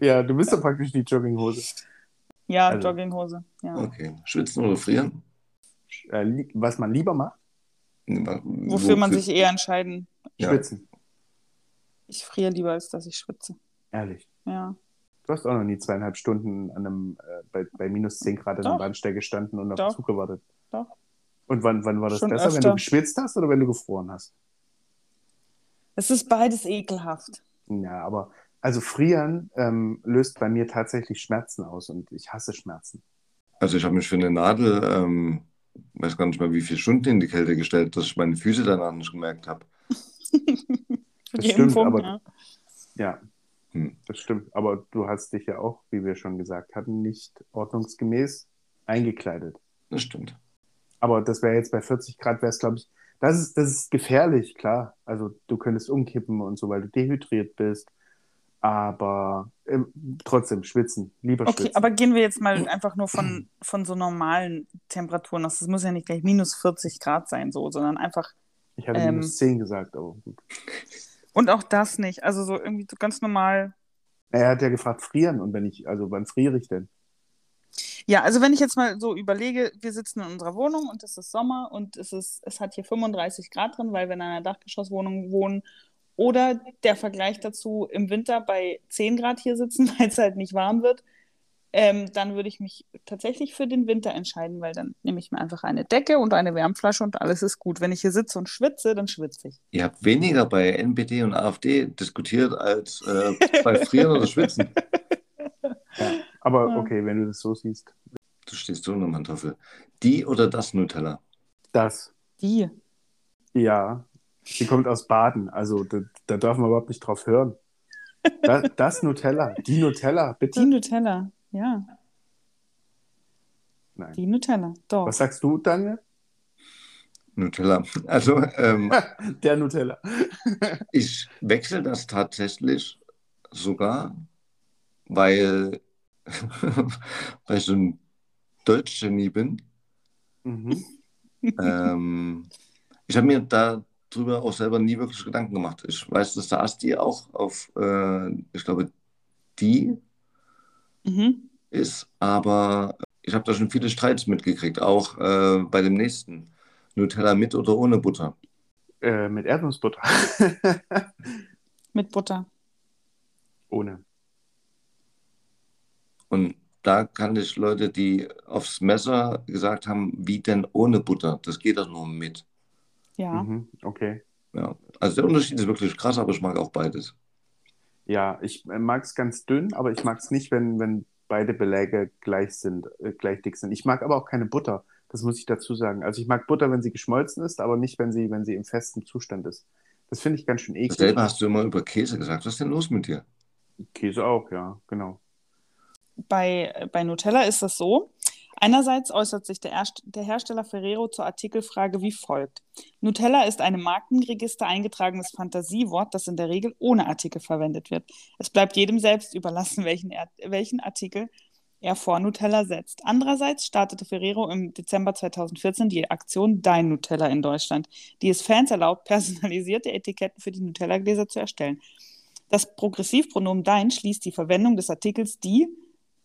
Ja, du bist doch praktisch die Jogginghose. Ja, Also- Jogginghose. Ja. Okay. Schwitzen oder frieren? Äh, was man lieber macht, Wofür man sich eher entscheiden. Ja. schwitzen. Ich friere lieber, als dass ich schwitze. Ehrlich. Ja. Du hast auch noch nie zweieinhalb Stunden an einem, äh, bei, bei minus 10 Grad an einem. Bahnsteig gestanden und auf Doch. den Zug gewartet. Doch. Und wann, wann war das Schon besser, wenn öfter. du geschwitzt hast oder wenn du gefroren hast? Es ist beides ekelhaft. Ja, aber also frieren ähm, löst bei mir tatsächlich Schmerzen aus und ich hasse Schmerzen. Also ich habe mich für eine Nadel, ähm, weiß gar nicht mal wie viele Stunden in die Kälte gestellt, dass ich meine Füße danach nicht gemerkt habe. Das stimmt, Impfung, aber- ja. Ja, Hm. das stimmt. Aber du hast dich ja auch, wie wir schon gesagt hatten, nicht ordnungsgemäß eingekleidet. Das stimmt. Aber das wäre jetzt bei 40 Grad, wäre es, glaube ich, das ist, das ist gefährlich, klar. Also du könntest umkippen und so, weil du dehydriert bist. Aber ähm, trotzdem schwitzen, lieber Okay, schwitzen. aber gehen wir jetzt mal einfach nur von, von so normalen Temperaturen aus. Das muss ja nicht gleich minus 40 Grad sein, so, sondern einfach. ich hatte ähm, minus 10 gesagt, aber gut. Und auch das nicht. Also so irgendwie so ganz normal. Er hat ja gefragt, frieren. Und wenn ich, also wann friere ich denn? Ja, also wenn ich jetzt mal so überlege, wir sitzen in unserer Wohnung und es ist Sommer und es ist, es hat hier 35 Grad drin, weil wir in einer Dachgeschosswohnung wohnen. Oder der Vergleich dazu im Winter bei 10 Grad hier sitzen, weil es halt nicht warm wird. Ähm, dann würde ich mich tatsächlich für den Winter entscheiden, weil dann nehme ich mir einfach eine Decke und eine Wärmflasche und alles ist gut. Wenn ich hier sitze und schwitze, dann schwitze ich. Ihr habt weniger bei NPD und AfD diskutiert als äh, bei Frieren oder Schwitzen. Aber Ja. okay, wenn du das so siehst. Du stehst so unter Mantoffel. Die oder das Nutella? Das, Die. ja, die kommt aus Baden. Also da, da darf man überhaupt nicht drauf hören. Das, das Nutella, die Nutella, bitte. Die Nutella. Ja, Nein. die Nutella. Doch. Was sagst du, Daniel? Nutella. Also ähm, Der Nutella. ich wechsle das tatsächlich sogar, weil, weil ich so ein Deutschgenie bin. Mhm. ähm, ich habe mir darüber auch selber nie wirklich Gedanken gemacht. Ich weiß, dass der Asti auch auf, äh, ich glaube, die Mhm. ist, aber ich habe da schon viele Streits mitgekriegt, auch äh, bei dem nächsten. Nutella mit oder ohne Butter. Äh, mit Erdnussbutter. Mit Butter. Ohne. Und da kannte ich Leute, die aufs Messer gesagt haben, wie denn ohne Butter? Das geht doch nur mit. Ja. Mhm. Okay. Ja. Also der Unterschied ist wirklich krass, aber ich mag auch beides. Ja, ich mag es ganz dünn, aber ich mag es nicht, wenn, wenn beide Beläge gleich sind, äh, gleich dick sind. Ich mag aber auch keine Butter. Das muss ich dazu sagen. Also ich mag Butter, wenn sie geschmolzen ist, aber nicht, wenn sie, wenn sie im festen Zustand ist. Das finde ich ganz schön eklig. Dasselbe hast du immer über Käse gesagt. Was ist denn los mit dir? Käse auch, ja, genau. Bei, bei Nutella ist das so. Einerseits äußert sich der, Erst der Hersteller Ferrero zur Artikelfrage wie folgt. Nutella ist ein im Markenregister eingetragenes Fantasiewort, das in der Regel ohne Artikel verwendet wird. Es bleibt jedem selbst überlassen, welchen, er welchen Artikel er vor Nutella setzt. Andererseits startete Ferrero im Dezember 2014 die Aktion Dein Nutella in Deutschland, die es Fans erlaubt, personalisierte Etiketten für die Nutella-Gläser zu erstellen. Das Progressivpronomen Dein schließt die Verwendung des Artikels die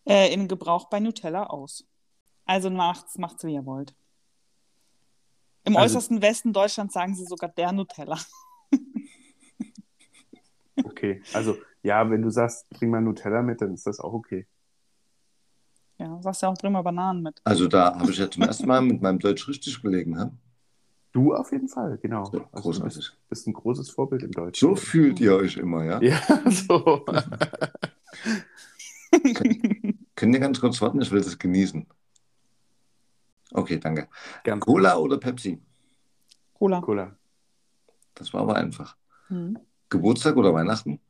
äh, in Gebrauch bei Nutella aus. Also macht's, macht's wie ihr wollt. Im Also- äußersten Westen Deutschlands sagen sie sogar der Nutella. Okay. Also, ja, wenn du sagst, bring mal Nutella mit, dann ist das auch okay. Ja, sagst ja auch bring mal Bananen mit. Also da habe ich ja zum ersten Mal mit meinem Deutsch richtig gelegen. Hä? Du auf jeden Fall, genau. So, Also, du bist, bist ein großes Vorbild im Deutschen. So fühlt ihr euch immer, ja? Ja, so. Könnt ihr ganz kurz warten? Ich will das genießen. Okay, danke. Ganz Cola oder Pepsi? Cola. Cola. Das war aber einfach. Hm. Geburtstag oder Weihnachten?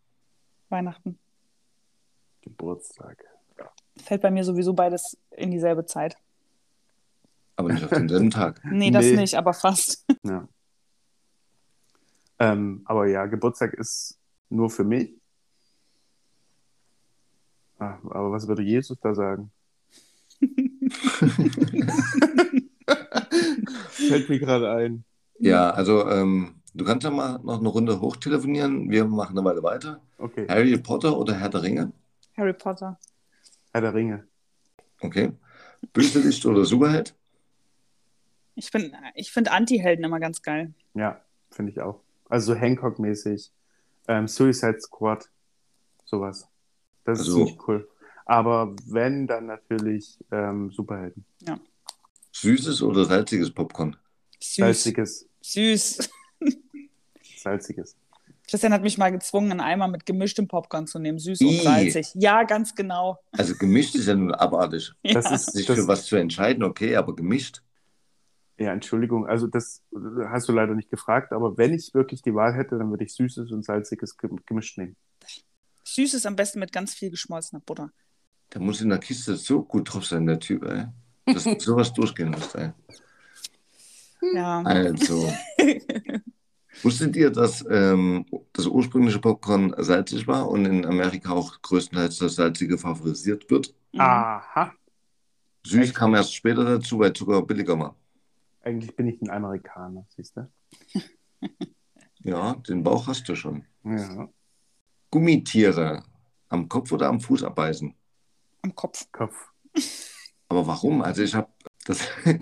Weihnachten. Geburtstag. Fällt bei mir sowieso beides in dieselbe Zeit. Aber nicht auf denselben Tag. Nee, das Nee. nicht, aber fast. Ja. Ähm, aber ja, Geburtstag ist nur für mich. Ah, aber was würde Jesus da sagen? Fällt mir gerade ein. Ja, also ähm, Du kannst ja mal noch eine Runde hochtelefonieren. Wir machen eine Weile weiter. Okay. Harry Potter oder Herr der Ringe? Harry Potter. Herr der Ringe. Okay. Bösewicht oder Superheld? Ich, bin- ich finde Anti-Helden immer ganz geil. Ja, finde ich auch. Also so Hancock-mäßig. Ähm, Suicide Squad. Sowas. Das ist Also- ziemlich cool. Aber wenn, dann natürlich ähm, Superhelden. Süßes oder salziges Popcorn? Süß. Salziges. Süß. Salziges. Christian hat mich mal gezwungen, einen Eimer mit gemischtem Popcorn zu nehmen. Süß und salzig. Ja, ganz genau. Also gemischt ist ja nun abartig. Das ja. ist Sich das, für was zu entscheiden, okay, aber gemischt. Ja, Entschuldigung, also das hast du leider nicht gefragt, aber wenn ich wirklich die Wahl hätte, dann würde ich süßes und salziges gem- gemischt nehmen. Süß ist am besten mit ganz viel geschmolzener Butter. Der muss in der Kiste so gut drauf sein, der Typ, ey. Dass du sowas durchgehen musst, ey. Ja. Also, wusstet ihr, dass ähm, das ursprüngliche Popcorn salzig war und in Amerika auch größtenteils das Salzige favorisiert wird? Mhm. Aha. Süß Echt? kam erst später dazu, weil Zucker billiger war. Eigentlich bin ich ein Amerikaner, siehst du? Ja, den Bauch hast du schon. Ja. Gummitiere am Kopf oder am Fuß abbeißen? Am Kopf. Kopf. Aber warum? Also ich habe das.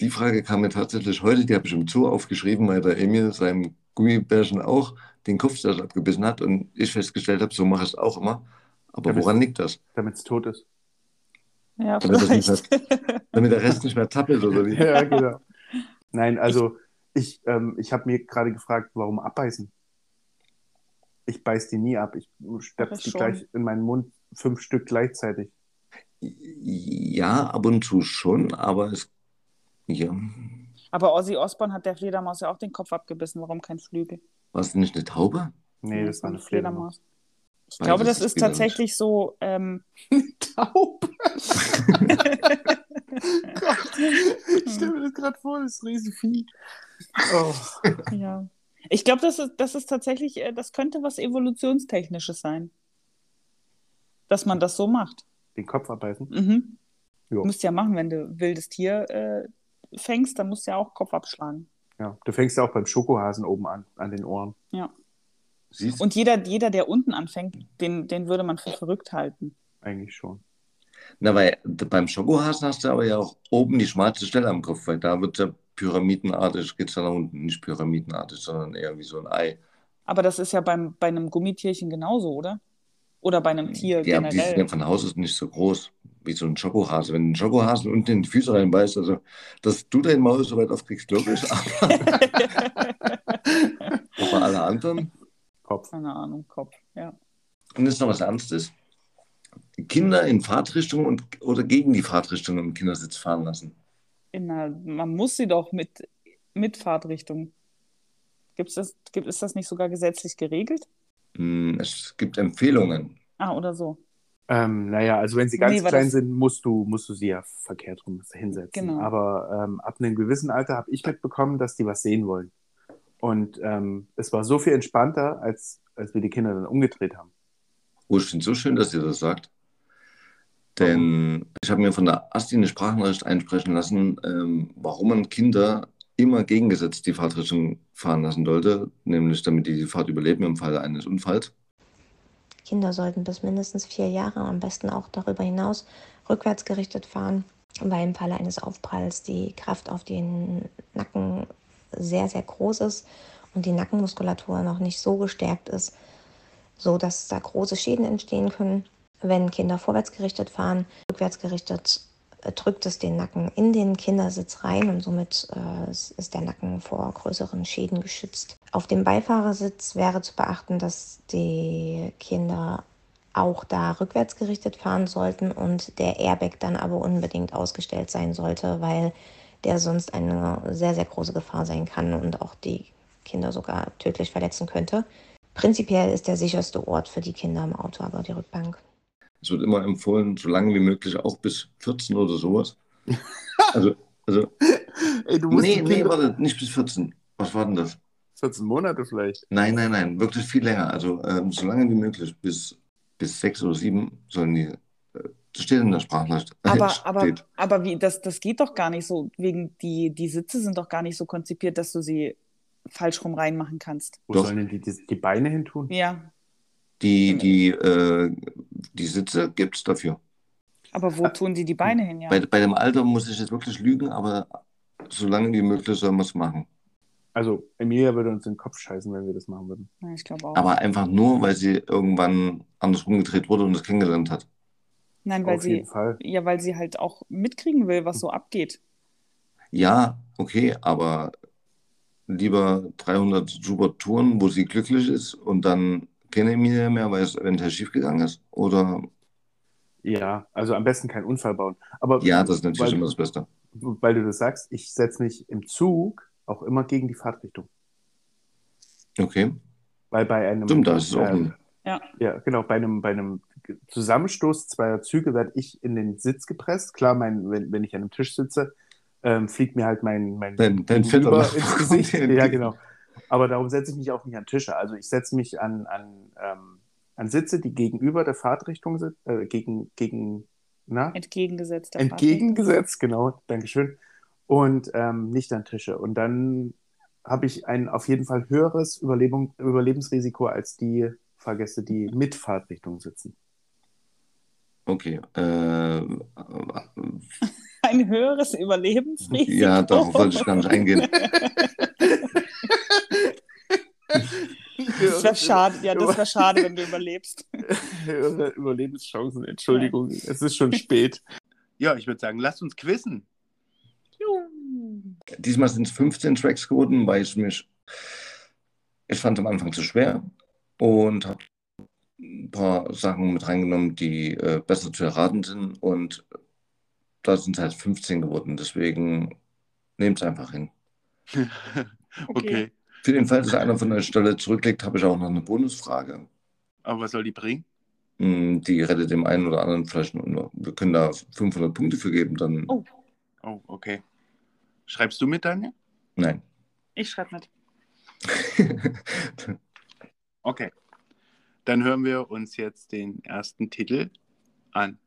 Die Frage kam mir tatsächlich heute, die habe ich im Zoo aufgeschrieben, weil der Emil seinem Gummibärchen auch den Kopf abgebissen hat und ich festgestellt habe, so mache ich es auch immer. Aber Ja, woran liegt das? Damit es tot ist. Ja, Damit das nicht vielleicht. Damit der Rest nicht mehr tappelt oder wie? Ja, genau. Nein, also ich, ähm, ich habe mir gerade gefragt, warum abbeißen? Ich beiß die nie ab. Ich stepse die schon. gleich in meinen Mund, fünf Stück gleichzeitig. Ja, ab und zu schon, aber es. Ja. Aber Ozzy Osbourne hat der Fledermaus ja auch den Kopf abgebissen. Warum kein Flügel? War es nicht eine Taube? Nee, das war eine Fledermaus. Ich glaube, das ist ist tatsächlich so. Ähm, Taub! Gott, ich stelle mir das gerade vor, das Riesenvieh. Oh. ja. Ich glaube, das ist, das ist tatsächlich, äh, das könnte was Evolutionstechnisches sein. Dass man das so macht. Den Kopf abbeißen? Mhm. Jo. Musst ja machen, wenn du wildes Tier äh, fängst, dann musst du ja auch Kopf abschlagen. Ja, du fängst ja auch beim Schokohasen oben an, an den Ohren. Ja. Siehst du? Und jeder, jeder der unten anfängt, den, den würde man für verrückt halten. Eigentlich schon. Na, weil beim Schokohasen hast du aber ja auch oben die schmalste Stelle am Kopf, weil da wird ja pyramidenartig, geht es dann nach unten. Nicht pyramidenartig, sondern eher wie so ein Ei. Aber das ist ja beim, bei einem Gummitierchen genauso, oder? Oder bei einem Tier Ja, aber die sind ja generell. von Haus aus nicht so groß wie so ein Schokohase. Wenn ein Schokohasen unten in die Füße reinbeißt, also dass du dein Maul so weit aufkriegst, glaube ich, aber, aber alle anderen. Kopf. Keine Ahnung, Kopf, ja. Und jetzt noch was Ernstes. Kinder in Fahrtrichtung und, oder gegen die Fahrtrichtung im Kindersitz fahren lassen. In einer, man muss sie doch mit, mit Fahrtrichtung. Gibt's das, gibt, ist das nicht sogar gesetzlich geregelt? Hm, Es gibt Empfehlungen. Ah, oder so. Ähm, naja, also wenn sie ganz Nee, klein das- sind, musst du, musst du sie ja verkehrt rum hinsetzen. Genau. Aber ähm, ab einem gewissen Alter habe ich mitbekommen, dass die was sehen wollen. Und ähm, es war so viel entspannter, als, als wir die Kinder dann umgedreht haben. Oh, ich finde es so schön, dass ihr das sagt. Denn ich habe mir von der Asti eine Sprachnachricht einsprechen lassen, ähm, warum man Kinder immer gegengesetzt die Fahrtrichtung fahren lassen sollte, nämlich damit die die Fahrt überleben im Falle eines Unfalls. Kinder sollten bis mindestens vier Jahre, am besten auch darüber hinaus, rückwärts gerichtet fahren, weil im Falle eines Aufpralls die Kraft auf den Nacken sehr, sehr groß ist und die Nackenmuskulatur noch nicht so gestärkt ist, so dass da große Schäden entstehen können. Wenn Kinder vorwärts gerichtet fahren, rückwärts gerichtet, äh, drückt es den Nacken in den Kindersitz rein und somit äh, ist der Nacken vor größeren Schäden geschützt. Auf dem Beifahrersitz wäre zu beachten, dass die Kinder auch da rückwärts gerichtet fahren sollten und der Airbag dann aber unbedingt ausgestellt sein sollte, weil der sonst eine sehr, sehr große Gefahr sein kann und auch die Kinder sogar tödlich verletzen könnte. Prinzipiell ist der sicherste Ort für die Kinder im Auto aber die Rückbank. Es wird immer empfohlen, so lange wie möglich, auch bis 14 oder sowas. Also, also Ey, du nee, nee, warte, nicht bis 14. Was war denn das? 14 Monate vielleicht. Nein, nein, nein, wirklich viel länger. Also ähm, so lange wie möglich, bis, bis sechs oder sieben sollen die. Äh, das steht in der Sprachnachricht. Aber, Steht. aber, aber wie, das, das geht doch gar nicht so, wegen die, die Sitze sind doch gar nicht so konzipiert, dass du sie falsch rum reinmachen kannst. Wo Doch. sollen denn die, die, die Beine hin tun? Ja, Die, die, äh, die Sitze gibt es dafür. aber wo tun sie die Beine hin? Ja. Bei, bei dem Alter muss ich jetzt wirklich lügen, aber so lange wie möglich soll man es machen. Also, Emilia würde uns den Kopf scheißen, wenn wir das machen würden. Ja, ich glaube auch. Aber einfach nur, weil sie irgendwann andersrum gedreht wurde und es kennengelernt hat. Nein, weil Auf jeden sie, Fall. ja, weil sie halt auch mitkriegen will, was so abgeht. Ja, okay, aber lieber 300 super Touren, wo sie glücklich ist und dann keine Emilia mehr, weil es eventuell schiefgegangen ist? Oder Ja, also am besten keinen Unfall bauen. Aber ja, das ist natürlich weil, immer das Beste. weil du das sagst, ich setze mich im Zug auch immer gegen die Fahrtrichtung. Okay, Weil bei einem, stimmt, da ist es auch äh, ein. ja, genau, bei einem, bei einem Zusammenstoß zweier Züge werde ich in den Sitz gepresst. Klar, mein, wenn, wenn ich an einem Tisch sitze, ähm, fliegt mir halt mein, mein Dein, dein Vetter ins Gesicht. Ja, genau. Aber darum setze ich mich auch nicht an Tische. Also ich setze mich an, an, ähm, an Sitze, die gegenüber der Fahrtrichtung sind, äh, gegen, gegen, na? Entgegengesetzt. Entgegengesetzt, genau, Dankeschön. Und ähm, nicht an Tische. Und dann habe ich ein auf jeden Fall höheres Überlebung, Überlebensrisiko als die Fahrgäste, die mit Fahrtrichtung sitzen. Okay. Äh, Ein höheres Überlebensrisiko. ja, darauf wollte ich gar nicht eingehen. Das wäre schade, ja, das wäre schade, wenn du überlebst. Überlebenschancen, Entschuldigung, es ist schon spät. Ja, ich würde sagen, lasst uns quizzen. Diesmal sind es 15 Tracks geworden, weil ich mich, ich fand am Anfang zu schwer und habe ein paar Sachen mit reingenommen, die äh, besser zu erraten sind und da sind es halt 15 geworden, deswegen nehmt es einfach hin. okay. Für den Fall, dass einer von der Stelle zurücklegt, habe ich auch noch eine Bonusfrage. Aber was soll die bringen? Hm, Die rettet dem einen oder anderen vielleicht nur. Wir können da 500 Punkte für geben, dann Oh. Oh, okay. Schreibst du mit, Daniel? nein. Ich schreibe mit. Okay. Dann hören wir uns jetzt den ersten Titel an.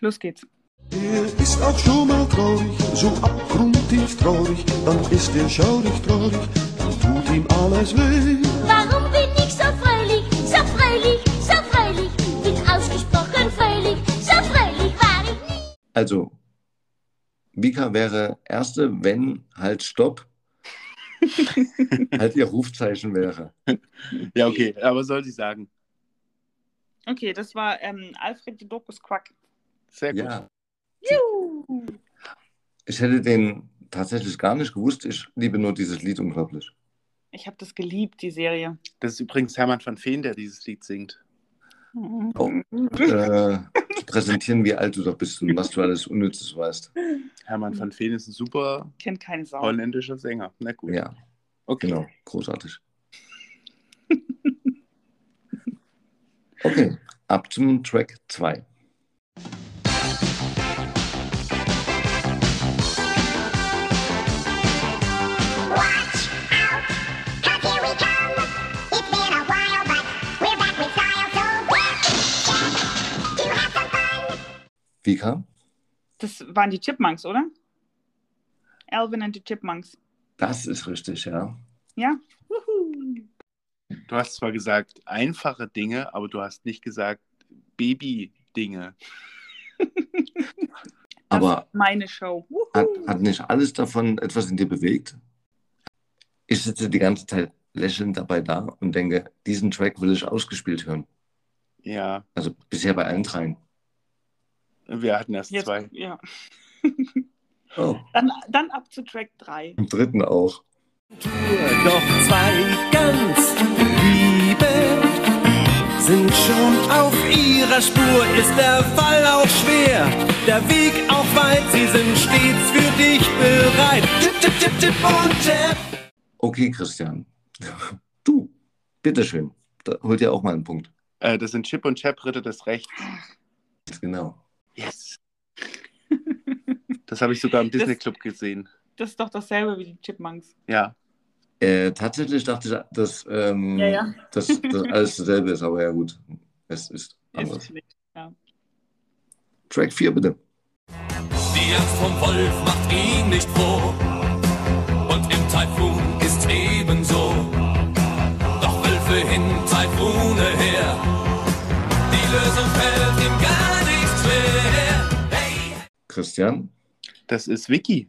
Los geht's. Er ist auch schon mal traurig, so abgrundtief traurig, dann ist er schaurig traurig, dann tut ihm alles weh. Warum bin ich so fröhlich, so fröhlich, so fröhlich? Bin ausgesprochen fröhlich, so fröhlich war ich nie. Also, Vika wäre erste, wenn halt Stopp, halt ihr Rufzeichen wäre. Ja, okay, aber soll sie sagen. Okay, das war ähm, Alfred die Dokus Quack. Sehr gut. Ja. Ich hätte den tatsächlich gar nicht gewusst. Ich liebe nur dieses Lied unglaublich. Ich habe das geliebt, die Serie. Das ist übrigens Hermann van Veen, der dieses Lied singt. Oh. Äh, zu präsentieren, wie alt du doch bist und was du alles Unnützes weißt. Hermann van Veen ist ein super Kennt keine Sau. holländischer Sänger. Na gut. Ja, okay. genau. Großartig. Okay, ab zum Track 2. Vika, Das waren die Chipmunks, oder? Alvin and the Chipmunks. das ist richtig, ja. Ja? Wuhu. Du hast zwar gesagt einfache Dinge, aber du hast nicht gesagt Baby-Dinge. Aber ist meine Show. Wuhu. Hat, hat nicht alles davon etwas in dir bewegt? Ich sitze die ganze Zeit lächelnd dabei da und denke, diesen Track will ich ausgespielt hören. Ja, Also bisher bei allen dreien. Wir hatten erst Jetzt, zwei. ja. Oh, Dann, dann ab zu Track 3. im dritten auch. Doch zwei ganz Liebe sind schon auf ihrer Spur. Ist der Fall auch schwer, der Weg auch weit, sie sind stets für dich bereit. Tipp, tipp, tipp, tipp und tap. Okay, Christian. Du, bitteschön. Da holt ihr auch mal einen Punkt. Äh, das sind Chip und Chap, Ritter des Rechts. Genau. Yes. Das habe ich sogar im Disney Club gesehen. Das ist doch dasselbe wie die Chipmunks. Ja. Äh, tatsächlich dachte ich, dass, ähm, Ja, ja. dass das alles dasselbe ist, aber ja gut. Es ist Ist anders. schlecht. Ja. Track 4 bitte. Die Angst vom Wolf macht ihn nicht froh. Und im Taifun ist ebenso. Doch Wölfe hin, Taifune her. Die Lösung fällt Christian? Das ist Vicky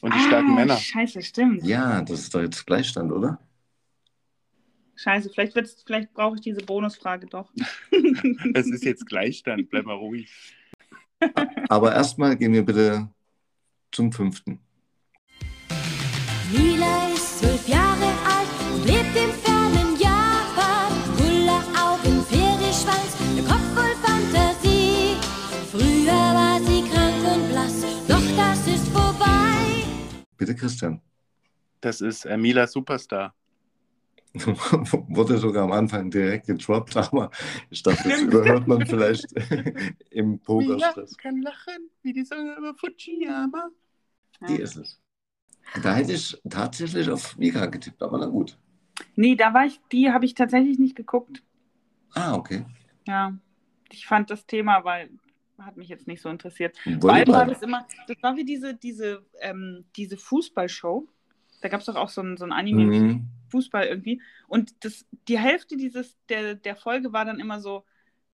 und die starken Ah, Männer. Scheiße, stimmt. Ja, das ist doch jetzt Gleichstand, oder? Scheiße, vielleicht, vielleicht brauche ich diese Bonusfrage doch. Das ist jetzt Gleichstand, bleib mal ruhig. Aber erstmal gehen wir bitte zum fünften. Lila ist zwölf Jahre alt und lebt im fernen Bitte, Christian. Das ist äh, Mila Superstar. Wurde sogar am Anfang direkt gedroppt, aber ich dachte, das überhört man vielleicht im Pokerstress. kann lachen, wie die Sonne über Fujiyama. Die ist es. Da hätte ich tatsächlich auf Mika getippt, aber na gut. Nee, da war ich, die habe ich tatsächlich nicht geguckt. Ah, okay. Ja, ich fand das Thema, weil hat mich jetzt nicht so interessiert. Vor allem war Volleyball. das immer, das war wie diese, diese, ähm, diese Fußballshow. Da gab es doch auch so ein, so ein Anime Mhm. Fußball irgendwie. Und das, die Hälfte dieses, der, der Folge war dann immer so,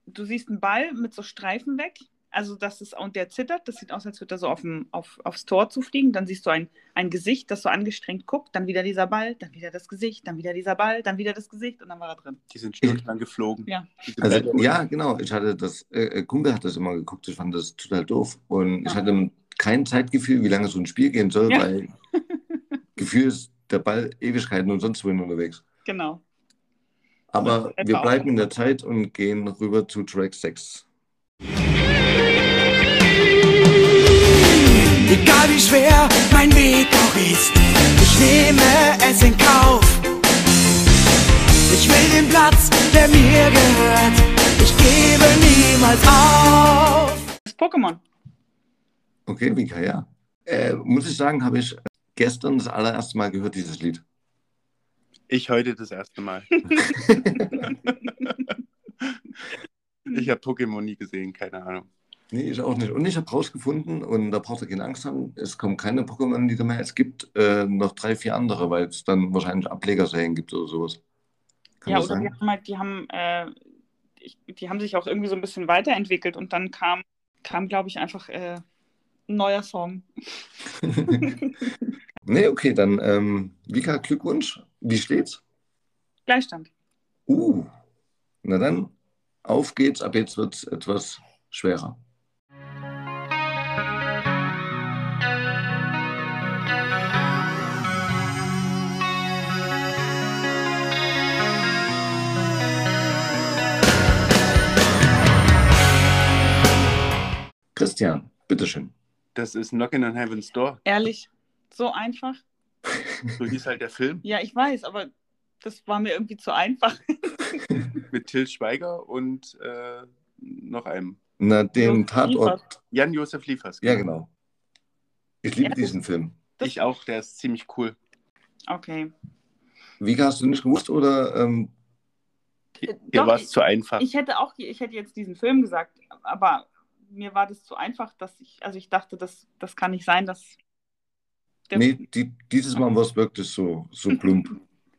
du siehst einen Ball mit so Streifen weg. Also das ist, und der zittert, das sieht aus, als würde er so auf dem, auf, aufs Tor zufliegen. Dann siehst du ein, ein Gesicht, das so angestrengt guckt, dann wieder dieser Ball, dann wieder das Gesicht, dann wieder dieser Ball, dann wieder das Gesicht und dann war er drin. Die sind stundenlang geflogen. Ja. Also, Bälle. ja, genau. Ich hatte das, äh, äh, Kumpel hat das immer geguckt. Ich fand das total doof. Und ich Ja. hatte kein Zeitgefühl, wie lange so ein Spiel gehen soll, Ja. weil Gefühl ist der Ball Ewigkeiten und sonst wohin unterwegs. Genau. Aber wir bleiben in der Zeit und gehen rüber zu Track 6. Egal wie schwer mein Weg auch ist, ich nehme es in Kauf. Ich will den Platz, der mir gehört. Ich gebe niemals auf. Das Pokémon. Okay, Vika, ja. Äh, muss ich sagen, habe ich gestern das allererste Mal gehört, dieses Lied. Ich heute das erste Mal. Ich habe Pokémon nie gesehen, keine Ahnung. Nee, ich auch nicht. Und ich habe rausgefunden, und da braucht ihr keine Angst haben, es kommen keine Pokémon-Lieder mehr. Es gibt äh, noch drei, vier andere, weil es dann wahrscheinlich Ablegerserien gibt oder sowas. Kann ja, oder die sein? haben halt, die haben, äh, ich, die haben sich auch irgendwie so ein bisschen weiterentwickelt und dann kam, kam glaube ich, einfach äh, ein neuer Song. nee, okay, dann ähm, Vika, Glückwunsch. Wie steht's? Gleichstand. Uh, na dann, auf geht's. Ab jetzt wird's etwas schwerer. Christian, bitteschön. Das ist Knockin' on Heaven's Door. Ehrlich, so einfach. So hieß halt der Film Ja, ich weiß, aber das war mir irgendwie zu einfach. mit Till Schweiger und äh, noch einem. Na, den Josef Tatort. Jan-Josef Liefers. Ja, genau. Ich liebe Ja. diesen Film. Das- Ich auch, der ist ziemlich cool. Okay. Vika, hast du nicht gewusst oder ähm, Doch, war es zu einfach. Ich hätte auch, ich hätte jetzt diesen Film gesagt, aber mir war das zu einfach, dass ich, also ich dachte, das, das kann nicht sein, dass. Der, nee, die, dieses Mal war es wirklich so, so plump,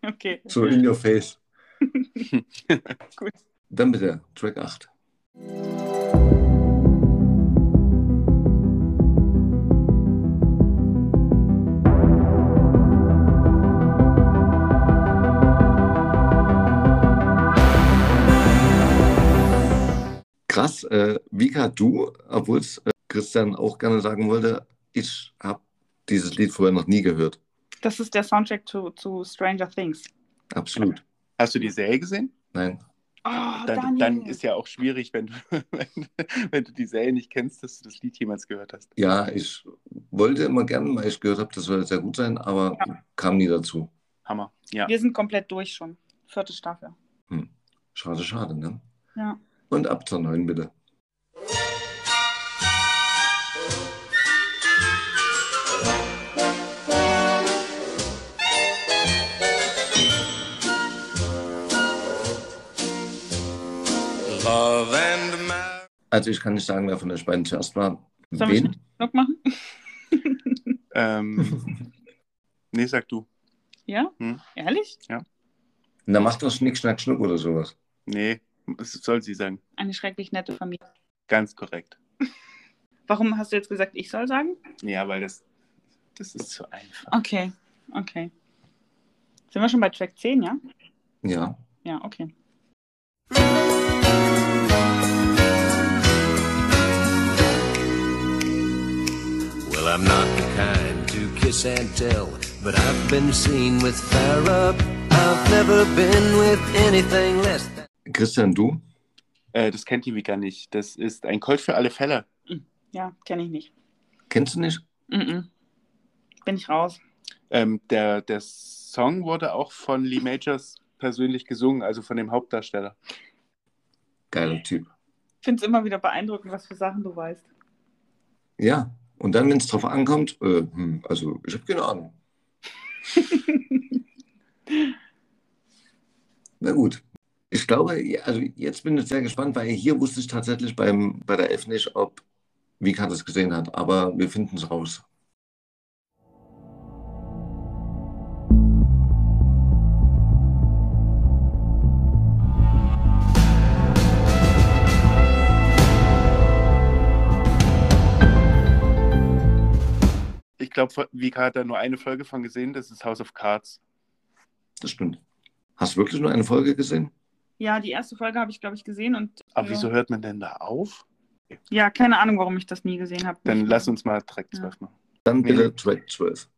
Okay, so in your face. gut. Dann bitte, Track 8. Krass, äh, Vika, du, obwohl es äh, Christian auch gerne sagen wollte, ich habe dieses Lied vorher noch nie gehört. Das ist der Soundtrack zu, zu Stranger Things. Absolut. Hast du die Serie gesehen? Nein. Oh, Dann, dann ist ja auch schwierig, wenn du, wenn, wenn du die Serie nicht kennst, dass du das Lied jemals gehört hast. Ja, ich wollte immer gerne, weil ich gehört habe, das soll sehr gut sein, aber Ja. kam nie dazu. Hammer. Ja. Wir sind komplett durch schon. Vierte Staffel. Schade, schade, ne? Ja. Und ab zur neuen, bitte. Love and marriage. Also ich kann nicht sagen, wer von euch beiden zuerst war. Sollen wir Wen? Schluck machen? Ähm, nee, sag du. Ja? Hm. Ehrlich? Und dann macht doch Schnick, Schnack, Schnuck oder sowas. Nee, das soll sie sagen. Eine schrecklich nette Familie. Ganz korrekt. Warum hast du jetzt gesagt, ich soll sagen? Ja, weil das, das ist zu einfach. Okay, okay. Sind wir schon bei Track 10, ja? Ja. Ja, okay. Well, I'm not the kind to kiss and tell, but I've been seen with fire up. I've never been with anything less. Christian, du? Äh, das kennt die Vika nicht. Das ist ein Colt für alle Fälle. Ja, kenne ich nicht. Kennst du nicht? Mhm. Bin ich raus. Ähm, der, der Song wurde auch von Lee Majors persönlich gesungen, also von dem Hauptdarsteller. Geiler Typ. Ich finde es immer wieder beeindruckend, was für Sachen du weißt. Ja. Und dann, wenn es drauf ankommt, äh, hm, also ich habe keine Ahnung. Na gut. Ich glaube, also jetzt bin ich sehr gespannt, weil hier wusste ich tatsächlich beim, bei der F nicht, ob Vika das gesehen hat. Aber wir finden es raus. Ich glaube, Vika hat da nur eine Folge von gesehen, das ist House of Cards. Das stimmt. Hast du wirklich nur eine Folge gesehen? Ja, die erste Folge habe ich, glaube ich, gesehen und. Aber ja. wieso hört man denn da auf? Ja, keine Ahnung, warum ich das nie gesehen habe. Dann lass uns mal Track Ja. 12 machen. Dann Nee. bitte Track 12.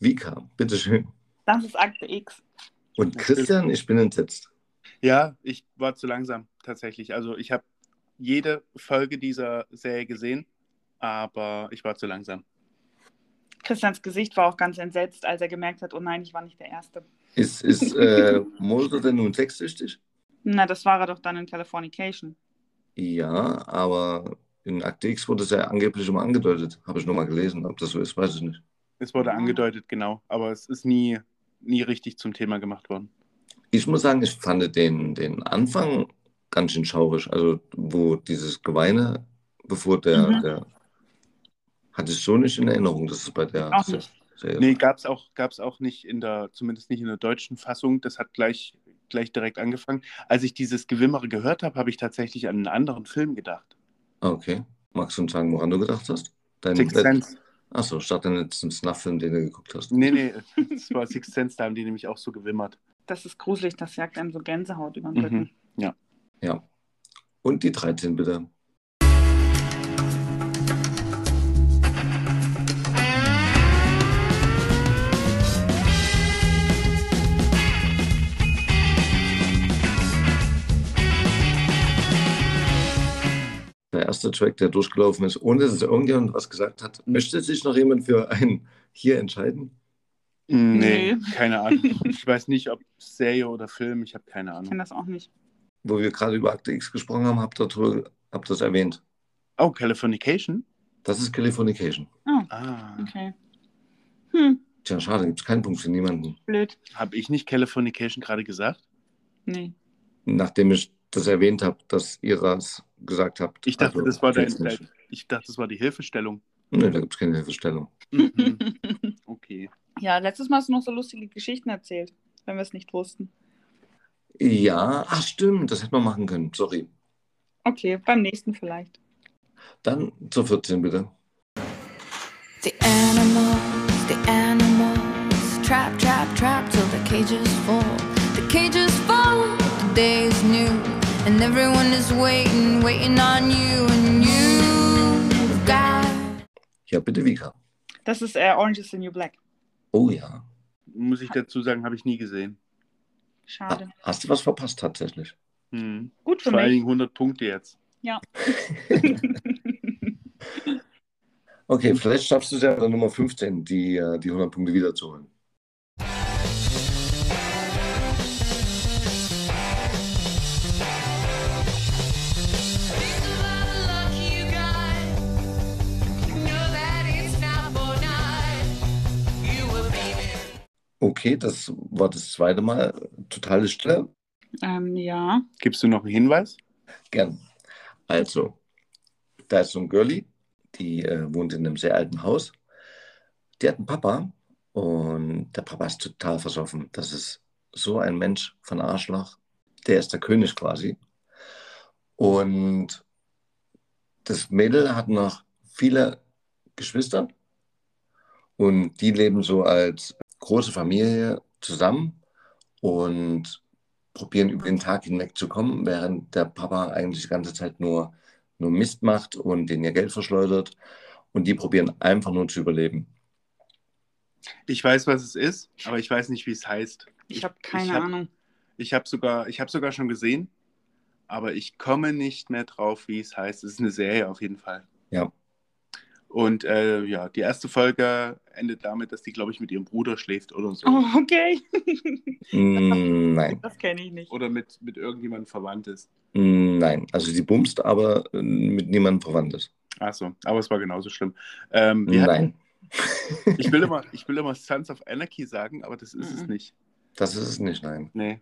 Vika, bitteschön. Das ist Akte X. Und Christian, ich bin entsetzt. Ja, ich war zu langsam tatsächlich. Also ich habe jede Folge dieser Serie gesehen, aber ich war zu langsam. Christians Gesicht war auch ganz entsetzt, als er gemerkt hat, oh nein, ich war nicht der Erste. Ist, ist äh, Mulder denn nun sexsüchtig? Na, das war er doch dann in Californication. Ja, aber in Akte X wurde es ja angeblich immer angedeutet. Habe ich nur mal gelesen. Ob das so ist, weiß ich nicht. Es wurde angedeutet, genau, aber es ist nie, nie richtig zum Thema gemacht worden. Ich muss sagen, ich fand den, den Anfang ganz schön schaurig. Also, wo dieses Geweine, bevor der, Mhm. der hatte ich so nicht in Erinnerung, dass es bei der Auch nicht. Serie Nee, gab es auch, gab's auch nicht in der, zumindest nicht in der deutschen Fassung. Das hat gleich, gleich direkt angefangen. Als ich dieses Gewimmere gehört habe, habe ich tatsächlich an einen anderen Film gedacht. Ah, Okay. Magst du uns sagen, woran du gedacht hast? Dein Sixth Sense. Achso, statt deinen letzten Snuff-Film, den du geguckt hast. Nee, nee, das war Sixth Sense, da haben die nämlich auch so gewimmert. Das ist gruselig, das jagt einem so Gänsehaut über den Mhm. Rücken. Ja. Und die 13 bitte. Der erste Track, der durchgelaufen ist, ohne dass irgendjemand was gesagt hat. Möchte sich noch jemand für einen hier entscheiden? Nee, Nee. keine Ahnung. Ich weiß nicht, ob Serie oder Film, ich habe keine Ich Ahnung. kenne das auch nicht. Wo wir gerade über Akte X gesprochen haben, habt ihr darüber- habt das erwähnt. Oh, Californication? Das ist Californication. Ah, Okay. Hm, Tja, schade, gibt es keinen Punkt für niemanden. blöd. habe ich nicht Californication gerade gesagt? Nee. Nachdem ich das erwähnt habe, dass ihr das gesagt habt. Ich dachte, Also, das war dein, ich dachte, das war die Hilfestellung. Nee, da gibt es keine Hilfestellung. Mhm. Okay. Ja, letztes Mal hast du noch so lustige Geschichten erzählt, wenn wir es nicht wussten. Ja, ach stimmt, das hätte man machen können. Sorry. Okay, beim nächsten vielleicht. Dann zur 14 bitte. The animals, the animals, trap, trap, trap till the cages fall. The cages fall, the day is new, and everyone is waiting, waiting on you, and you've got. Ja, bitte Vika. Das ist äh, Orange is the New Black. Oh ja. Muss ich dazu sagen, habe ich nie gesehen. Schade. hast du was verpasst tatsächlich? Hm. Gut für Vor allen mich. Dingen 100 Punkte jetzt. Ja. Okay, vielleicht schaffst du es ja bei der Nummer 15, die, äh, die 100 Punkte wiederzuholen. Okay, das war das zweite Mal. Totale Stille. Ähm, ja. Gibst du noch einen Hinweis? Gern. Also, da ist so ein Girlie, die äh, wohnt in einem sehr alten Haus. Die hat einen Papa und der Papa ist total versoffen. Das ist so ein Mensch von Arschloch. Der ist der König quasi. Und das Mädel hat noch viele Geschwister und die leben so als große Familie zusammen und probieren über den Tag hinweg zu kommen, während der Papa eigentlich die ganze Zeit nur, nur Mist macht und den ihr Geld verschleudert. Und die probieren einfach nur zu überleben. Ich weiß, was es ist, aber ich weiß nicht, wie es heißt. Ich habe keine ich hab- Ahnung. Ich habe sogar, ich habe sogar schon gesehen, aber ich komme nicht mehr drauf, wie es heißt. Es ist eine Serie auf jeden Fall. Ja. Und äh, ja, die erste Folge endet damit, dass die, glaube ich, mit ihrem Bruder schläft oder so. Oh, okay. Mm, nein, Das kenne ich nicht. Oder mit, mit irgendjemandem verwandt ist. Mm, nein. Also die bumst, aber äh, mit niemandem verwandt ist. Achso, aber es war genauso schlimm. Ähm, wir hatten- Nein, ich, will immer, ich will immer Sons of Anarchy sagen, aber das ist es Mhm. nicht. das ist es nicht, nein. Nee.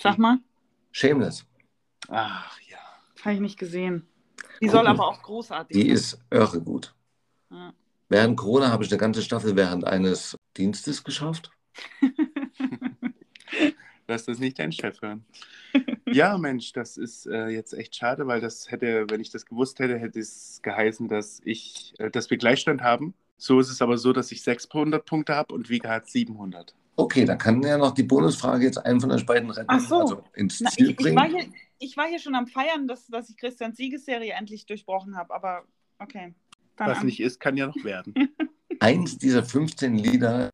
Sag mal, Shameless. Ach ja. habe ich nicht gesehen. Die soll aber auch großartig Die sein. ist irre gut. Ja. Während Corona habe ich eine ganze Staffel während eines Dienstes geschafft. Lass das nicht dein Chef hören. ja, Mensch, das ist äh, jetzt echt schade, weil das hätte, wenn ich das gewusst hätte, hätte es geheißen, dass ich, äh, dass wir Gleichstand haben. So ist es aber so, dass ich 600 Punkte habe und Vika hat 700. Okay, dann kann ja noch die Bonusfrage jetzt einen von euch beiden retten. Ach so. Also ins Na, Ziel ich, ich, war bringen. hier, ich war hier schon am Feiern, dass, dass ich Christians Siegesserie endlich durchbrochen habe, aber okay. Dann Was nicht ist, kann ja noch werden. Eins dieser 15 Lieder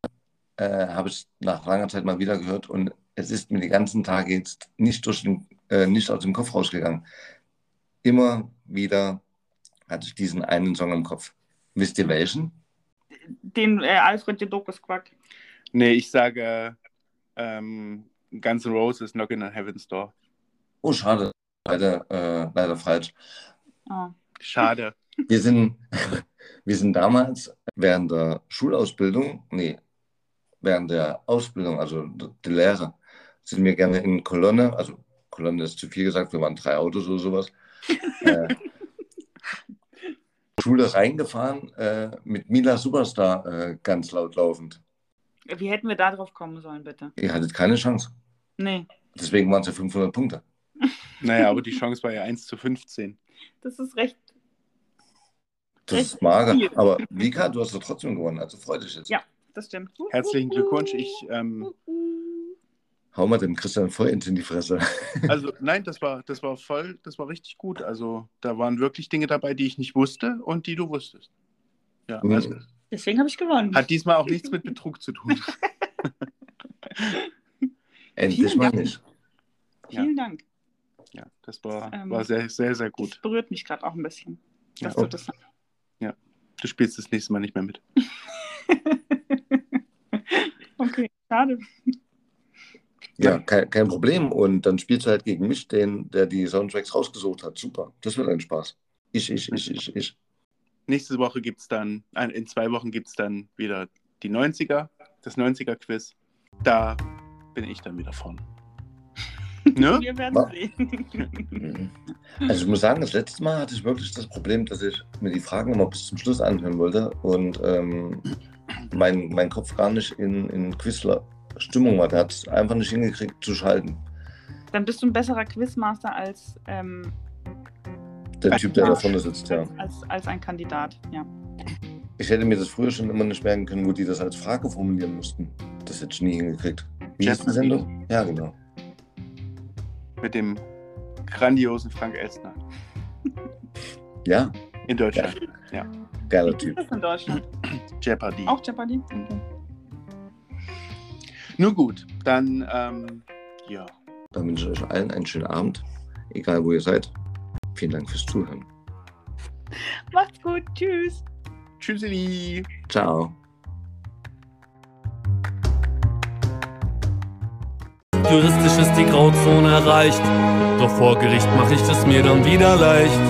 äh, habe ich nach langer Zeit mal wieder gehört und es ist mir die ganzen Tage jetzt nicht, durch den, äh, nicht aus dem Kopf rausgegangen. Immer wieder hatte ich diesen einen Song im Kopf. Wisst ihr welchen? Den äh, Alfred Jodokus Quack. nee, ich sage ähm, Guns N' Roses Knockin' on Heaven's Door. Oh, schade. Leider, äh, leider falsch. Oh. Schade. Wir sind, wir sind damals während der Schulausbildung, nee, während der Ausbildung, also die Lehre, sind wir gerne in Kolonne, also Kolonne ist zu viel gesagt, wir waren drei Autos oder sowas, äh, Schule reingefahren äh, mit Mila Superstar äh, ganz laut laufend. Wie hätten wir da drauf kommen sollen, bitte? Ihr hattet keine Chance. Nee, Deswegen waren es ja 500 Punkte. Naja, aber die Chance war ja 1 zu 15. das ist recht. Das Echt ist mager. viel. Aber Vika, du hast doch trotzdem gewonnen, also freu dich jetzt. Ja. Das stimmt. Herzlichen Glückwunsch. Ich, ähm, Hau mal dem Christian vollends in die Fresse. also nein, das war, das war voll, das war richtig gut. Also da waren wirklich Dinge dabei, die ich nicht wusste und die du wusstest. Ja, Mhm. also Deswegen habe ich gewonnen. hat diesmal auch nichts mit Betrug zu tun. Endlich Vielen mal Dank. nicht. Vielen Dank. Ja, das war, Ähm, war sehr, sehr, sehr Das gut. berührt mich gerade auch ein bisschen. Dass Ja. du das sagst. Du spielst das nächste Mal nicht mehr mit. okay, schade. Ja, kein, kein Problem. Und dann spielst du halt gegen mich, den, der die Soundtracks rausgesucht hat. Super. Das wird ein Spaß. Ich, ich, ich, ich, ich. Nächste Woche gibt es dann, in zwei Wochen gibt es dann wieder die 90er, das 90er-Quiz. Da bin ich dann wieder vorne. ne? Wir werden Wa- sehen. Also ich muss sagen, das letzte Mal hatte ich wirklich das Problem, dass ich mir die Fragen immer bis zum Schluss anhören wollte und ähm, mein, mein Kopf gar nicht in, in Quizler-Stimmung war. Der hat es einfach nicht hingekriegt zu schalten. Dann bist du ein besserer Quizmaster als, ähm, Der Typ, der Ja. da vorne sitzt, ja. als, als, ein Kandidat. Ja. Ich hätte mir das früher schon immer nicht merken können, wo die das als Frage formulieren mussten. Das hätte ich nie hingekriegt. Wie ist die. Sendung? Ja, genau. Mit dem grandiosen Frank Elstner Ja, in Deutschland. Ja. geiler Wie ist Typ. das in Deutschland? Jeopardy. Auch Jeopardy? Okay. Nur gut, dann, ähm, ja. Dann wünsche ich euch allen einen schönen Abend, egal wo ihr seid. Vielen Dank fürs Zuhören. Macht's gut. Tschüss. Tschüsseli. Ciao. Juristisch ist die Grauzone erreicht. Doch vor Gericht mach ich es mir dann wieder leicht.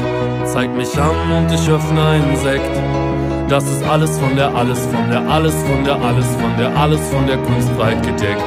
Zeig mich an und ich öffne einen Sekt. Das ist alles von der, alles von der, alles von der, alles von der, alles von der Kunst weit gedeckt.